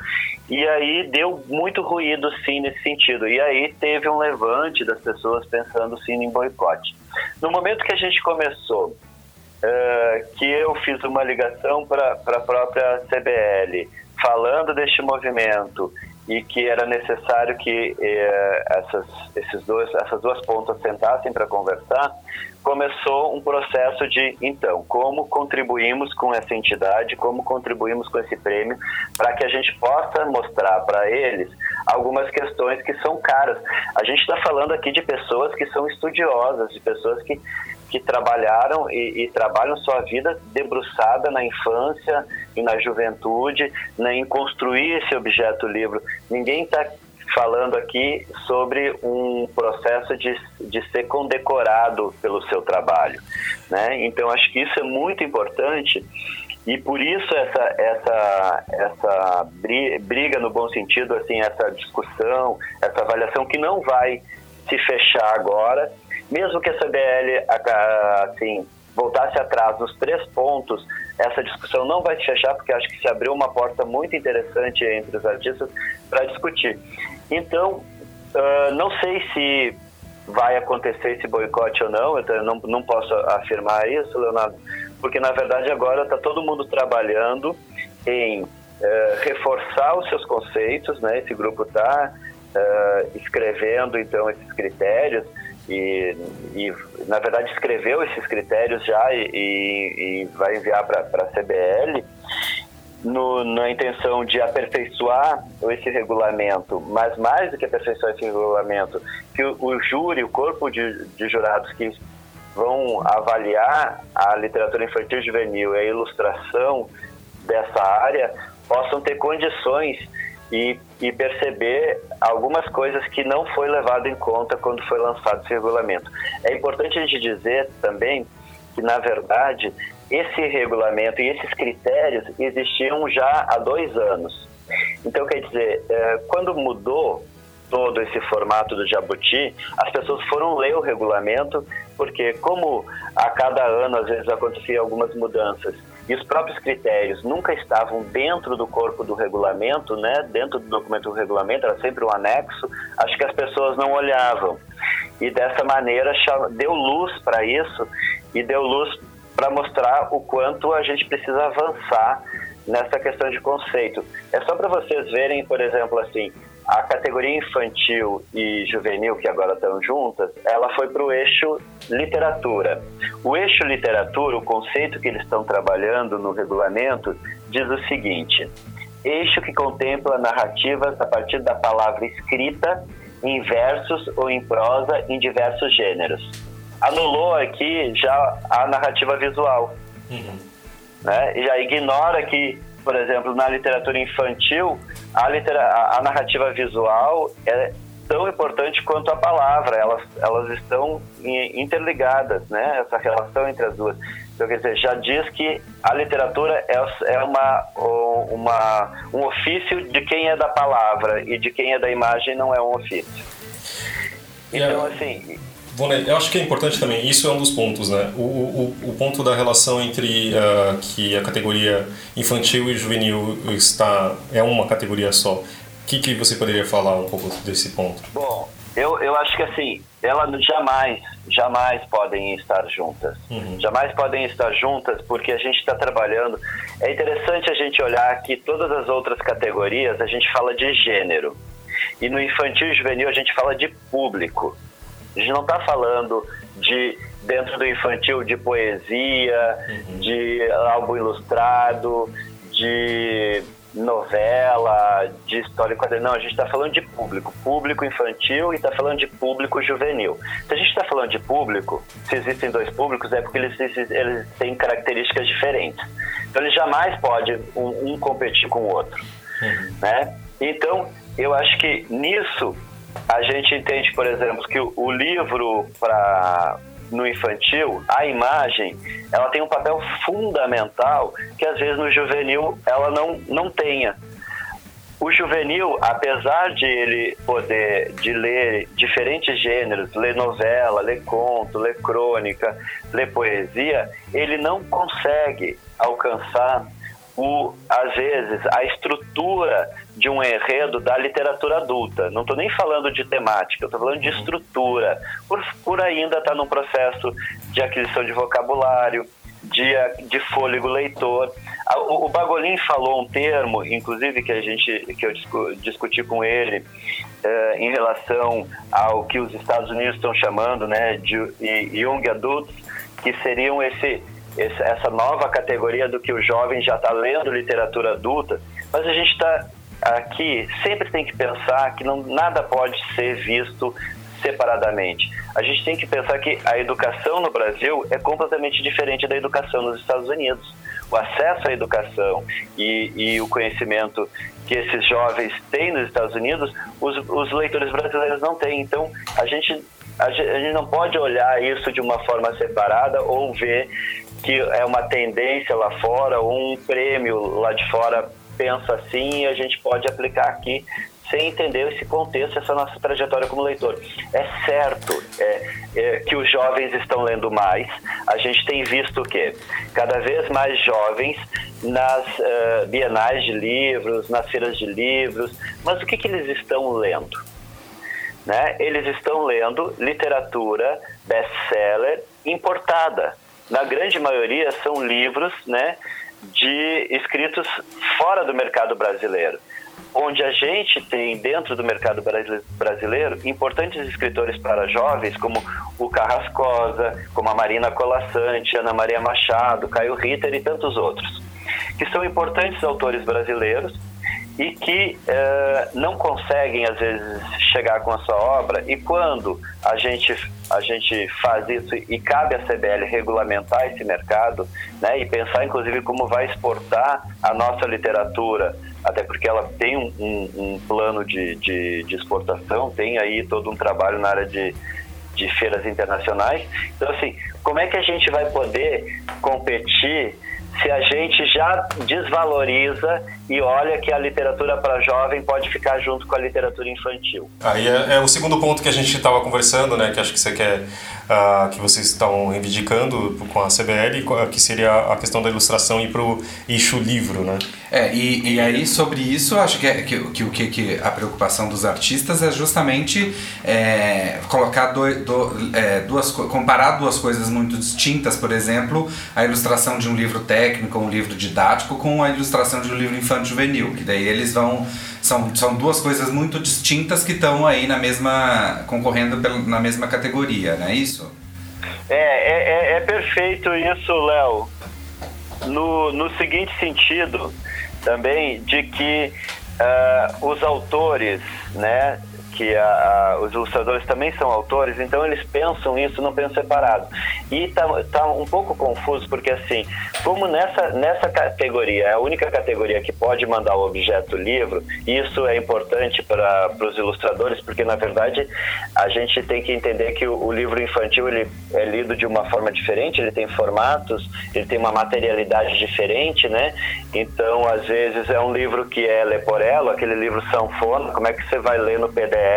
e aí deu muito ruído sim nesse sentido, e aí teve um levante das pessoas pensando sim em boicote. No momento que a gente começou que eu fiz uma ligação para a própria CBL, falando deste movimento e que era necessário que eh, essas, esses dois, essas duas pontas sentassem para conversar, começou um processo de, então, como contribuímos com essa entidade, como contribuímos com esse prêmio, para que a gente possa mostrar para eles algumas questões que são caras. A gente está falando aqui de pessoas que são estudiosas, de pessoas que que trabalharam e, e, trabalham sua vida debruçada na infância e na juventude, né, em construir esse objeto livro. Ninguém está falando aqui sobre um processo de, de ser condecorado pelo seu trabalho. Né? Então, acho que isso é muito importante e por isso essa, essa, essa briga no bom sentido, assim, essa discussão, essa avaliação que não vai se fechar agora, mesmo que a CBL assim, voltasse atrás nos três pontos, essa discussão não vai se fechar, porque acho que se abriu uma porta muito interessante entre os artistas para discutir. Então, uh, não sei se vai acontecer esse boicote ou não, eu não, não posso afirmar isso, Leonardo, porque na verdade agora está todo mundo trabalhando em uh, reforçar os seus conceitos, né? Esse grupo está uh, escrevendo então esses critérios e, e, na verdade escreveu esses critérios já e, e vai enviar para a CBL no, na intenção de aperfeiçoar esse regulamento, mas mais do que aperfeiçoar esse regulamento, que o, o júri, o corpo de, de jurados que vão avaliar a literatura infantil e juvenil e a ilustração dessa área possam ter condições e, e, perceber algumas coisas que não foi levado em conta quando foi lançado esse regulamento. É importante a gente dizer também que, na verdade, esse regulamento e esses critérios existiam já há dois anos. Então, quer dizer, é, quando mudou todo esse formato do Jabuti, as pessoas foram ler o regulamento, porque como a cada ano às vezes acontecia algumas mudanças e os próprios critérios nunca estavam dentro do corpo do regulamento, né, dentro do documento do regulamento, era sempre um anexo, acho que as pessoas não olhavam. E dessa maneira deu luz para isso e deu luz para mostrar o quanto a gente precisa avançar nessa questão de conceito. É só para vocês verem, por exemplo, assim, a categoria infantil e juvenil, que agora estão juntas, ela foi para o eixo literatura. O eixo literatura, o conceito que eles estão trabalhando no regulamento, diz o seguinte: eixo que contempla narrativas a partir da palavra escrita em versos ou em prosa em diversos gêneros anulou aqui já a narrativa visual. Uhum. Né? E já ignora que, por exemplo, na literatura infantil, a, litera a narrativa visual é tão importante quanto a palavra, elas, elas estão interligadas, né? essa relação entre as duas. Então, quer dizer, já diz que a literatura é, é uma, uma, um ofício de quem é da palavra e de quem é da imagem não é um ofício. Então, assim, eu acho que é importante também, isso é um dos pontos, né? O, o, o ponto da relação entre uh, que a categoria infantil e juvenil está é uma categoria só. O que, que você poderia falar um pouco desse ponto? Bom, eu, eu acho que assim, elas jamais, jamais podem estar juntas. Uhum. Jamais podem estar juntas porque a gente está trabalhando. É interessante a gente olhar que todas as outras categorias a gente fala de gênero. E no infantil e juvenil a gente fala de público. A gente não está falando de dentro do infantil de poesia, uhum. de álbum ilustrado, de novela, de história quadrinho. Não, a gente está falando de público, público infantil e está falando de público juvenil. Se a gente está falando de público, se existem dois públicos, é porque eles, eles têm características diferentes. Então, ele jamais pode um, um competir com o outro, uhum. né? Então, eu acho que nisso a gente entende, por exemplo, que o, livro para no infantil, a imagem, ela tem um papel fundamental que às vezes no juvenil ela não, não tenha. O juvenil, apesar de ele poder de ler diferentes gêneros, ler novela, ler conto, ler crônica, ler poesia, ele não consegue alcançar o, às vezes, a estrutura de um enredo da literatura adulta. Não estou nem falando de temática, estou falando de estrutura, por, por ainda estar tá num processo de aquisição de vocabulário, de, de fôlego leitor. O, o Bagolin falou um termo, inclusive que a gente que eu discu, discuti com ele eh, em relação ao que os Estados Unidos estão chamando, né, de young adults, que seriam esse essa nova categoria do que o jovem já está lendo literatura adulta, mas a gente está aqui sempre tem que pensar que não, nada pode ser visto separadamente. A gente tem que pensar que a educação no Brasil é completamente diferente da educação nos Estados Unidos. O acesso à educação e, e o conhecimento que esses jovens têm nos Estados Unidos, os, os leitores brasileiros não têm. Então, a gente, a gente não pode olhar isso de uma forma separada ou ver que é uma tendência lá fora, um prêmio lá de fora pensa assim e a gente pode aplicar aqui sem entender esse contexto, essa nossa trajetória como leitor. É certo é, é, que os jovens estão lendo mais. A gente tem visto o quê? Cada vez mais jovens nas uh, bienais de livros, nas feiras de livros. Mas o que, que eles estão lendo? Né? Eles estão lendo literatura best-seller importada na grande maioria são livros né, de escritos fora do mercado brasileiro. onde a gente tem dentro do mercado brasileiro importantes escritores para jovens como o Carrascosa, como a Marina Colassante, Ana Maria Machado, Caio Ritter e tantos outros, que são importantes autores brasileiros e que uh, não conseguem às vezes chegar com a sua obra. E quando a gente a gente faz isso e cabe à CBL regulamentar esse mercado né e pensar inclusive como vai exportar a nossa literatura até porque ela tem um, um, um plano de, de, de, exportação tem aí todo um trabalho na área de, de feiras internacionais. Então assim como é que a gente vai poder competir se a gente já desvaloriza e olha que a literatura para jovem pode ficar junto com a literatura infantil. Aí é, é o segundo ponto que a gente estava conversando, né, que acho que você quer uh, que vocês estão reivindicando com a CBL, que seria a questão da ilustração e para o eixo livro, né? É, e, e aí sobre isso, acho que, é, que, que, que, que a preocupação dos artistas é justamente é, colocar do, do, é, duas comparar duas coisas muito distintas, por exemplo, a ilustração de um livro técnico, um livro didático, com a ilustração de um livro infantil juvenil, que daí eles vão são, são duas coisas muito distintas que estão aí na mesma concorrendo na mesma categoria, não é isso? É, é, é, é perfeito isso, Léo. No, no seguinte sentido, também de que uh, os autores, né, que a, a, os ilustradores também são autores, então eles pensam isso, não pensam separado. E tá, tá um pouco confuso, porque assim, como nessa, nessa categoria, é a única categoria que pode mandar o objeto livro, isso é importante para os ilustradores, porque na verdade a gente tem que entender que o, o livro infantil ele é lido de uma forma diferente, ele tem formatos, ele tem uma materialidade diferente, né? Então, às vezes é um livro que é leporelo, aquele livro sanfona, como é que você vai ler no PDF?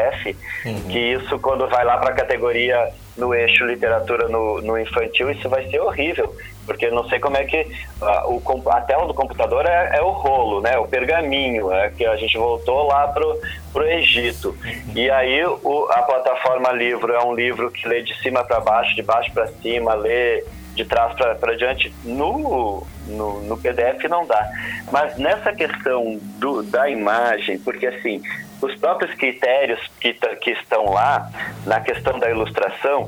Uhum. que isso quando vai lá para a categoria no eixo literatura no, no, infantil, isso vai ser horrível, porque não sei como é que uh, o, a tela do computador é, é, o rolo, né, o pergaminho, é que a gente voltou lá pro, pro Egito. Uhum. E aí o, a plataforma livro é um livro que lê de cima para baixo, de baixo para cima, lê de trás para diante, no, no, no, PDF não dá. Mas nessa questão do, da imagem, porque assim, os próprios critérios que, que estão lá, na questão da ilustração,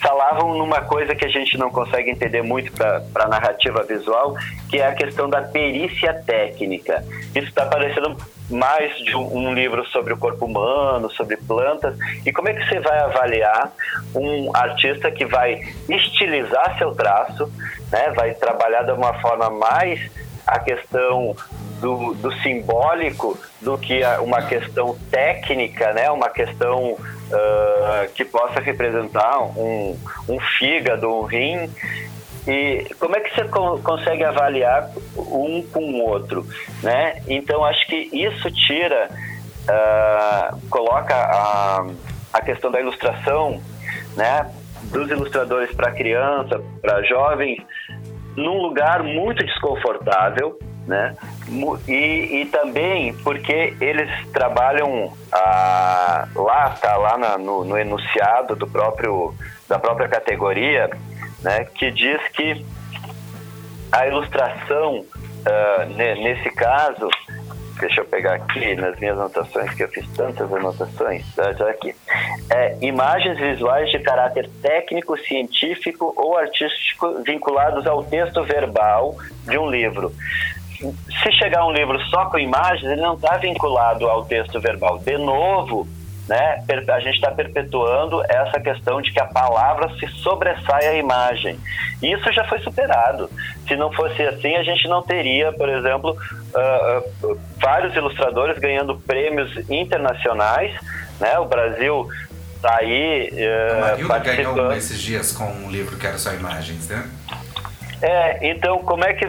falavam numa coisa que a gente não consegue entender muito para a narrativa visual, que é a questão da perícia técnica. Isso está parecendo mais de um, um, livro sobre o corpo humano, sobre plantas. E como é que você vai avaliar um artista que vai estilizar seu traço, né, vai trabalhar de uma forma mais a questão do, do simbólico do que uma questão técnica, né? uma questão uh, que possa representar um, um fígado, um rim. E como é que você consegue avaliar um com o outro? Né? Então, acho que isso tira, uh, coloca a, a questão da ilustração, né? dos ilustradores para criança, para jovens, num lugar muito desconfortável, né? E, e também porque eles trabalham ah, lá, tá lá na, no, no, enunciado do próprio da própria categoria, né? Que diz que a ilustração ah, nesse caso deixa eu pegar aqui nas minhas anotações, que eu fiz tantas anotações, tá, aqui. É, imagens visuais de caráter técnico, científico ou artístico vinculados ao texto verbal de um livro se chegar um livro só com imagens, ele não está vinculado ao texto verbal. De novo, né, a gente está perpetuando essa questão de que a palavra se sobressai à imagem. E isso já foi superado. Se não fosse assim, a gente não teria, por exemplo, uh, uh, vários ilustradores ganhando prêmios internacionais. Né? O Brasil está aí. Uh, a Marilda ganhou esses dias com um livro que era só imagens, né? É, então como é que.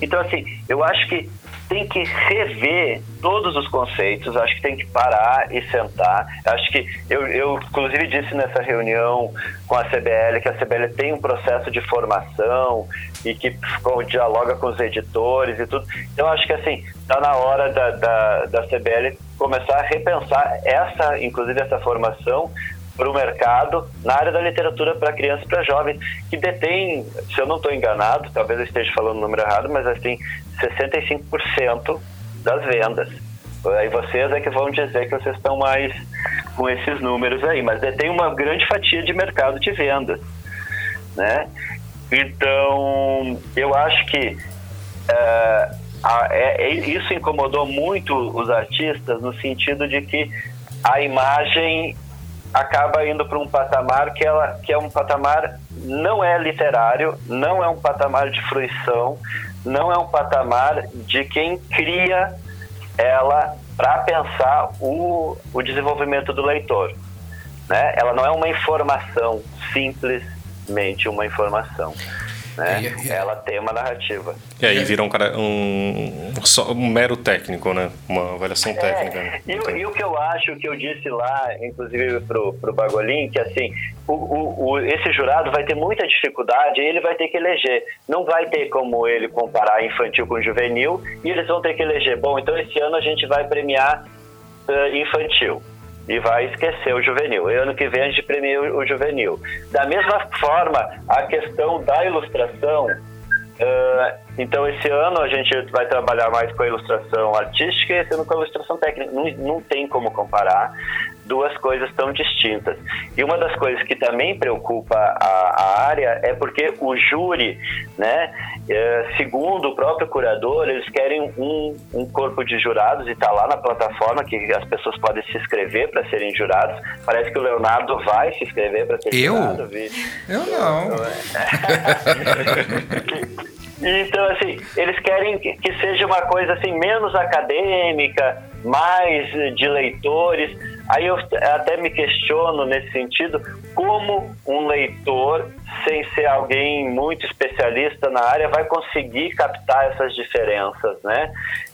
Então, assim, eu acho que tem que rever todos os conceitos, acho que tem que parar e sentar. Acho que eu, eu, inclusive, disse nessa reunião com a CBL que a CBL tem um processo de formação e que dialoga com os editores e tudo. Então, acho que, assim, está na hora da, da, da CBL começar a repensar essa, inclusive, essa formação para o mercado na área da literatura para crianças e para jovens, que detém, se eu não estou enganado, talvez eu esteja falando o número errado, mas assim, 65% das vendas. Aí vocês é que vão dizer que vocês estão mais com esses números aí, mas tem uma grande fatia de mercado de venda, né? Então, eu acho que uh, a, é, isso incomodou muito os artistas no sentido de que a imagem acaba indo para um patamar que, ela, que é um patamar não é literário, não é um patamar de fruição, não é um patamar de quem cria ela para pensar o, o desenvolvimento do leitor. Né? Ela não é uma informação, simplesmente uma informação. Né? E, e, ela tem uma narrativa. E aí vira um, cara, um, um, um mero técnico, né? Uma avaliação é, técnica. Né? E, e, o que eu acho, que eu disse lá, inclusive pro, pro Bagolin, que assim, o, o, o, esse jurado vai ter muita dificuldade e ele vai ter que eleger. Não vai ter como ele comparar infantil com juvenil e eles vão ter que eleger. Bom, então esse ano a gente vai premiar uh, infantil e vai esquecer o juvenil. E ano que vem a gente premia o, juvenil. Da mesma forma, a questão da ilustração. Uh, então, esse ano a gente vai trabalhar mais com a ilustração artística e esse ano com a ilustração técnica. Não, não tem como comparar duas coisas tão distintas. E uma das coisas que também preocupa a, a área é porque o júri, né, é, segundo o próprio curador, eles querem um, um corpo de jurados e está lá na plataforma que as pessoas podem se inscrever para serem jurados. Parece que o Leonardo vai se inscrever para ser Eu? jurado. Eu não. Então, assim, eles querem que seja uma coisa assim menos acadêmica, mais de leitores. Aí eu até me questiono nesse sentido, como um leitor, sem ser alguém muito especialista na área, vai conseguir captar essas diferenças, né?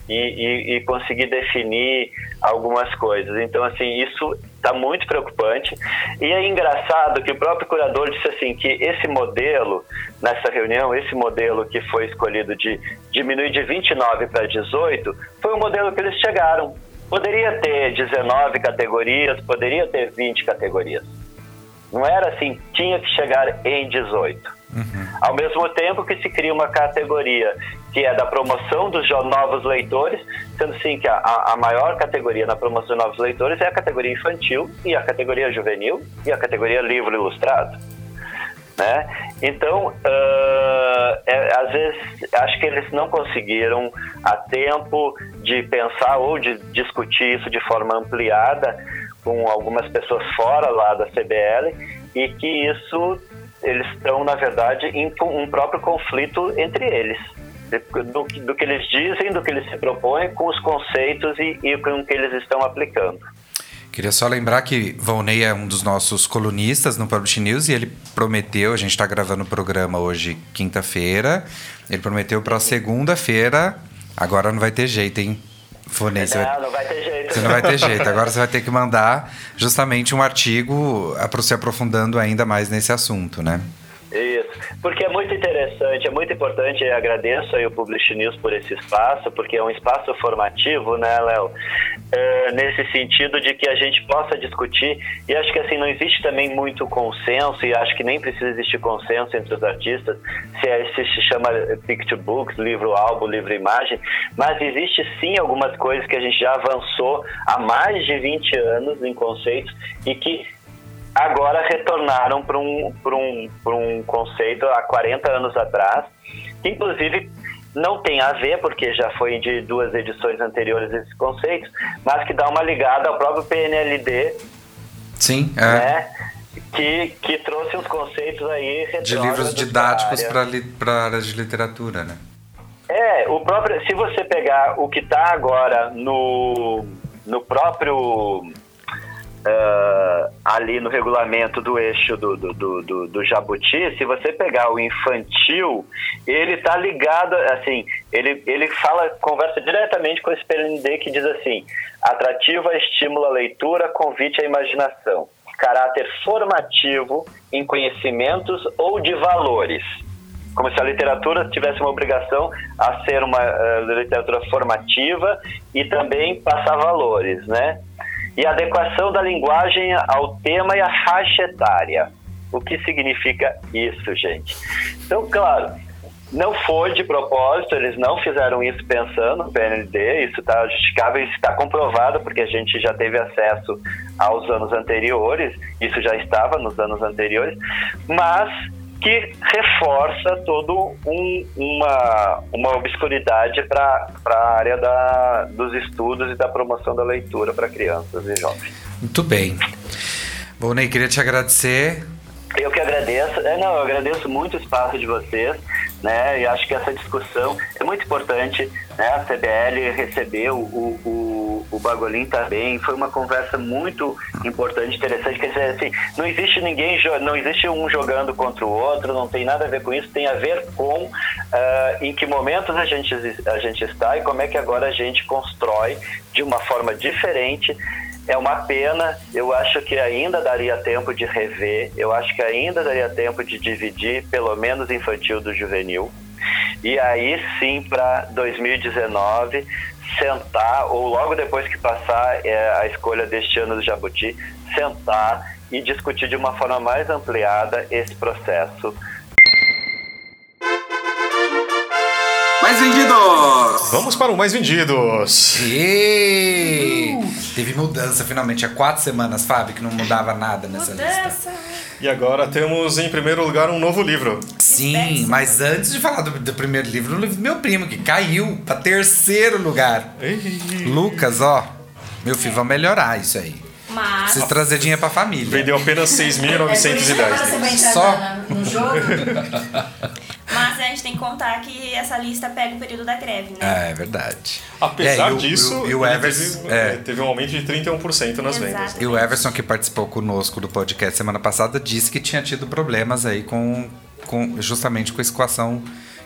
E, e, e conseguir definir algumas coisas. Então, assim, isso está muito preocupante. E é engraçado que o próprio curador disse assim que esse modelo, nessa reunião, esse modelo que foi escolhido de diminuir de 29 para 18, foi o modelo que eles chegaram. Poderia ter 19 categorias, poderia ter 20 categorias. Não era assim, tinha que chegar em 18. Uhum. Ao mesmo tempo que se cria uma categoria que é da promoção dos novos leitores, sendo assim que a, a maior categoria na promoção dos novos leitores é a categoria infantil e a categoria juvenil e a categoria livro ilustrado. Né? Então, uh, é, às vezes, acho que eles não conseguiram a tempo de pensar ou de discutir isso de forma ampliada com algumas pessoas fora lá da CBL e que isso eles estão, na verdade, em um próprio conflito entre eles. Do, do que eles dizem, do que eles se propõem, com os conceitos e, e com o que eles estão aplicando. Queria só lembrar que Volney é um dos nossos colunistas no Publish News e ele prometeu, a gente está gravando o programa hoje, quinta-feira, ele prometeu para segunda-feira, agora não vai ter jeito, hein? Não, vai... não vai ter jeito. Você não vai ter jeito, agora você vai ter que mandar justamente um artigo se aprofundando ainda mais nesse assunto, né? Porque é muito interessante, é muito importante, eu agradeço aí o Publish News por esse espaço, porque é um espaço formativo, né, Léo? É, nesse sentido de que a gente possa discutir, e acho que assim, não existe também muito consenso, e acho que nem precisa existir consenso entre os artistas, se, é, se, se chama picture books, livro-álbum, livro-imagem, mas existe sim algumas coisas que a gente já avançou há mais de 20 anos em conceitos, e que agora retornaram para um, um, um conceito há 40 anos atrás, que inclusive não tem a ver, porque já foi de duas edições anteriores esses conceitos, mas que dá uma ligada ao próprio PNLD. Sim, é. Né? Que, que trouxe uns conceitos aí de livros didáticos para a área de literatura, né? É, o próprio, se você pegar o que está agora no, no próprio uh, ali no regulamento do eixo do, do, do, do, Jabuti, se você pegar o infantil, ele está ligado, assim, ele, ele fala, conversa diretamente com esse PND que diz assim, atrativa, estimula a leitura, convite à imaginação, caráter formativo em conhecimentos ou de valores como se a literatura tivesse uma obrigação a ser uma uh, literatura formativa e também passar valores, né? E adequação da linguagem ao tema e à faixa etária. O que significa isso, gente? Então, claro, Não foi de propósito, eles não fizeram isso pensando no PND, isso está justificável, isso está comprovado, porque a gente já teve acesso aos anos anteriores, isso já estava nos anos anteriores, mas que reforça todo um, uma, uma obscuridade para a área da, dos estudos e da promoção da leitura para crianças e jovens. Muito bem. Bom, Ney, queria te agradecer. Eu que agradeço. É, não, eu agradeço muito o espaço de vocês né? E acho que essa discussão é muito importante, né? A CBL recebeu o, o, o Bagolin também, foi uma conversa muito importante, interessante, quer dizer, assim, não existe ninguém, não existe um jogando contra o outro, não tem nada a ver com isso, tem a ver com uh, em que momentos a gente, a gente está e como é que agora a gente constrói de uma forma diferente é uma pena, eu acho que ainda daria tempo de rever, eu acho que ainda daria tempo de dividir, pelo menos infantil do juvenil. E aí sim, para 2019, sentar, ou logo depois que passar é, a escolha deste ano do Jabuti, sentar e discutir de uma forma mais ampliada esse processo Mais vendidos! Vamos para o mais vendidos. E teve mudança finalmente. Há quatro semanas, Fábio, que não mudava nada nessa lista. Mudança. E agora temos em primeiro lugar um novo livro. Sim, mas antes de falar do, do primeiro livro, o livro do meu primo, que caiu para terceiro lugar. Lucas, ó. Meu filho, vamos melhorar isso aí. Mas Precisa trazer dinheiro pra família. Vendeu apenas É por isso que agora você 6.910 vai livros. entrar Só? no jogo. Mas a gente tem que contar que essa lista pega o período da greve, né? É, é verdade. Apesar É, o- disso, o Everson- teve, é. teve um aumento de 31% nas Exato. vendas. E o Everson, que participou conosco do podcast semana passada, disse que tinha tido problemas aí com, com justamente com a escoação.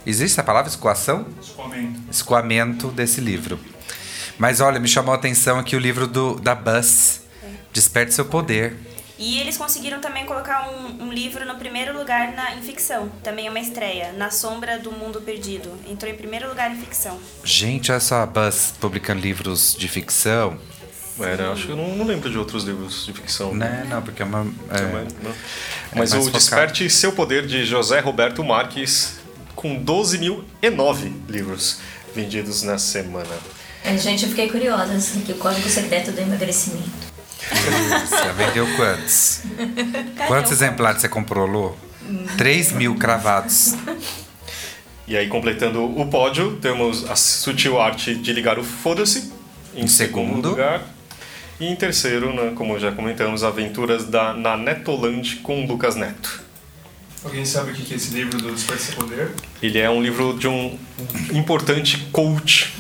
Existe a palavra escoação? Escoamento. Escoamento desse livro. Mas olha, me chamou a atenção aqui o livro do, da Buzz, Desperte Seu Poder. E eles conseguiram também colocar um, um livro no primeiro lugar na, em ficção. Também é uma estreia. Na Sombra do Mundo Perdido. Entrou em primeiro lugar em ficção. Gente, olha só a Buzz publicando livros de ficção. É, né? Acho que eu não, não lembro de outros livros de ficção. Né? Não, porque é uma. é- Também, não. Mas mais o focado. Desperte Seu Poder de José Roberto Marques, com 12.009 livros vendidos na semana. É, gente, eu fiquei curiosa. Esse aqui, o código secreto do emagrecimento. Você vendeu quantos? Quantos exemplares você comprou, Lu? 3 mil cravados. E aí, completando o pódio, temos a sutil arte de ligar o Foda-se, em, Em segundo segundo. lugar. E em terceiro, né, como já comentamos, Aventuras da, na Netoland com Lucas Neto. Alguém sabe o que é esse livro do Despertar Poder? Ele é um livro de um importante coach.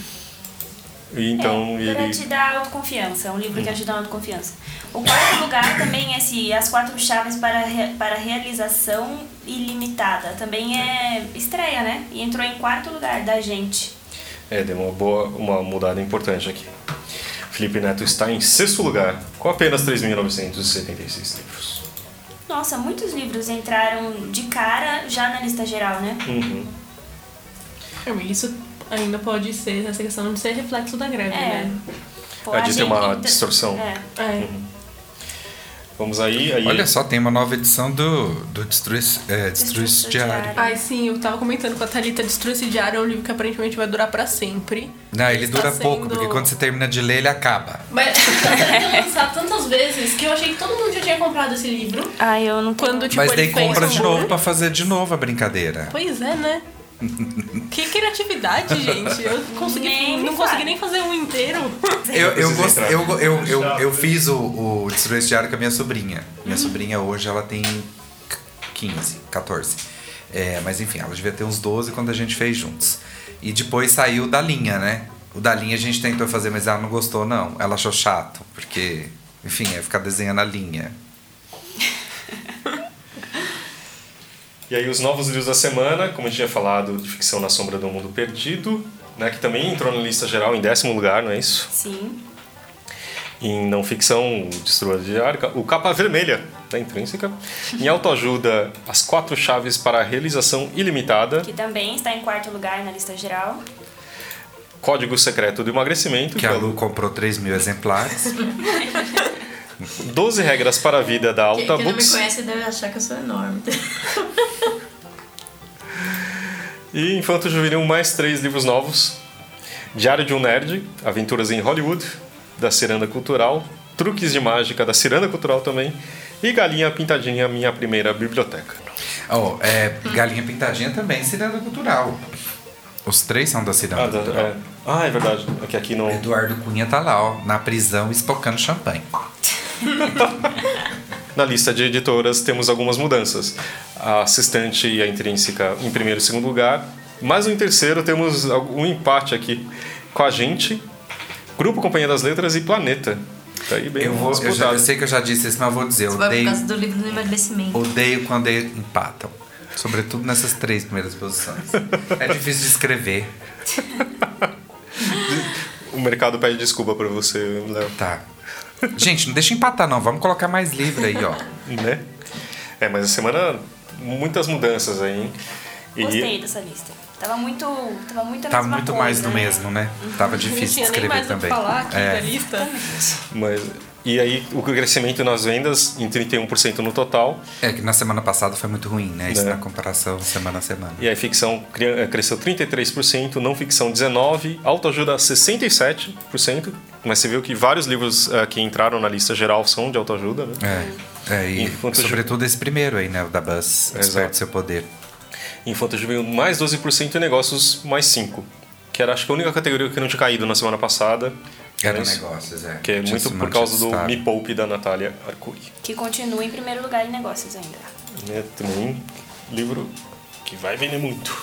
E então é, Para ele. te dar autoconfiança. É um livro que ajuda na autoconfiança. O quarto lugar também é esse, As Quatro Chaves para, re- para Realização Ilimitada. Também é estreia, né? E entrou em quarto lugar da gente. É, deu uma boa uma mudada importante aqui. Felipe Neto está em sexto lugar, com apenas 3.976 livros. Nossa, muitos livros entraram de cara já na lista geral, né? Uhum. Isso ainda pode ser, essa questão de ser reflexo da greve, É. né? Pô, É, de ter uma entra- distorção. É. É. Vamos aí. aí Olha só, tem uma nova edição do, do Destrui, é, Destrui Diário. Diário. Ai, sim, eu tava comentando com a Thalita, Destrui esse Diário é um livro que aparentemente vai durar pra sempre. Não, ele Está dura pouco, sendo- porque quando você termina de ler, ele acaba. Mas ele lançado tantas vezes que eu achei que todo mundo já tinha comprado esse livro. Ai, eu não Quando, tipo, Mas ele daí compra de novo pra fazer de novo a brincadeira. Pois é, né? que criatividade, gente. Eu consegui, Nem não consegui nem fazer um inteiro. Eu, eu, gost- eu, eu, eu, eu fiz o, o Destruir esse Diário com a minha sobrinha. Minha sobrinha hoje, ela tem 15, 14. É, mas enfim, ela devia ter uns 12 quando a gente fez juntos. E depois saiu da linha, né? O da linha a gente tentou fazer, mas ela não gostou, não. Ela achou chato, porque, enfim, é ficar desenhando a linha. E aí os novos livros da semana, como a gente tinha falado, de ficção na sombra do mundo perdido, né, que também entrou na lista geral em décimo lugar, não é isso? Sim. Em não ficção, o Destruidor de Arca, o Capa Vermelha, da Intrínseca. Em autoajuda, As Quatro Chaves para a Realização Ilimitada, Que também está em quarto lugar na lista geral. Código Secreto do Emagrecimento, Que a pelo Lu comprou 3 mil exemplares. 12 Regras para a Vida da Quem, Alta quem não me Books. conhece deve achar que eu sou enorme. E Infanto Juvenil, mais três livros novos. Diário de um Nerd, Aventuras em Hollywood, da Ciranda Cultural. Truques de Mágica, da Ciranda Cultural também. E Galinha Pintadinha, minha primeira biblioteca. Oh, é, Galinha Pintadinha também, Ciranda Cultural. Os três são da Ciranda Ah, Cultural. é. Ah, é verdade. Aqui, aqui não... Eduardo Cunha tá lá, ó, na prisão, espocando champanhe. Na lista de editoras temos algumas mudanças. A assistente e a intrínseca em primeiro e segundo lugar. Mas em terceiro temos um empate aqui com a gente, Grupo Companhia das Letras e Planeta. Tá aí bem Eu, vou, eu, já, disputado. eu sei que eu já disse isso, mas eu vou dizer. Isso vai por odeio, causa do livro do emagrecimento. odeio quando eles empatam. Sobretudo nessas três primeiras posições. É difícil de escrever. O mercado pede desculpa pra você, Léo. Tá. Gente, não deixa empatar não. Vamos colocar mais livro aí, ó. Né? É, mas a semana, muitas mudanças aí, hein? E- Gostei dessa lista. Tava muito. Tava muito a Tá mesma muito coisa, mais do né? mesmo, né? Tava Não difícil de escrever mais também. falar aqui da É. lista. Mas, e aí, o crescimento nas vendas em 31% no total. É que na semana passada foi muito ruim, né? Isso É. na comparação semana a semana. E aí, ficção cresceu 33%, não ficção 19%, autoajuda 67%. Mas você viu que vários livros eh, que entraram na lista geral são de autoajuda, né? É. é e sobretudo esse primeiro aí, né? O da Buzz, Exato. Desperte Seu Poder. Infanto Juvenil mais 12% e negócios mais 5%. Que era acho que a única categoria que não tinha caído na semana passada. Era isso. negócios, é. Que é Tinha muito por causa do Me. Poupe da Natália Arcuri. Que continua em primeiro lugar em negócios ainda. né? Também livro que vai vender muito.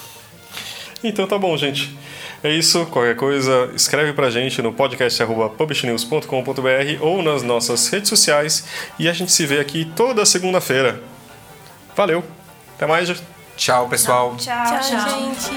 Então tá bom, gente. É isso. Qualquer coisa, escreve pra gente no podcast.publishnews.com.br ou nas nossas redes sociais. E a gente se vê aqui toda segunda-feira. Valeu. Até mais. Tchau, pessoal. Tchau, Tchau, tchau. gente.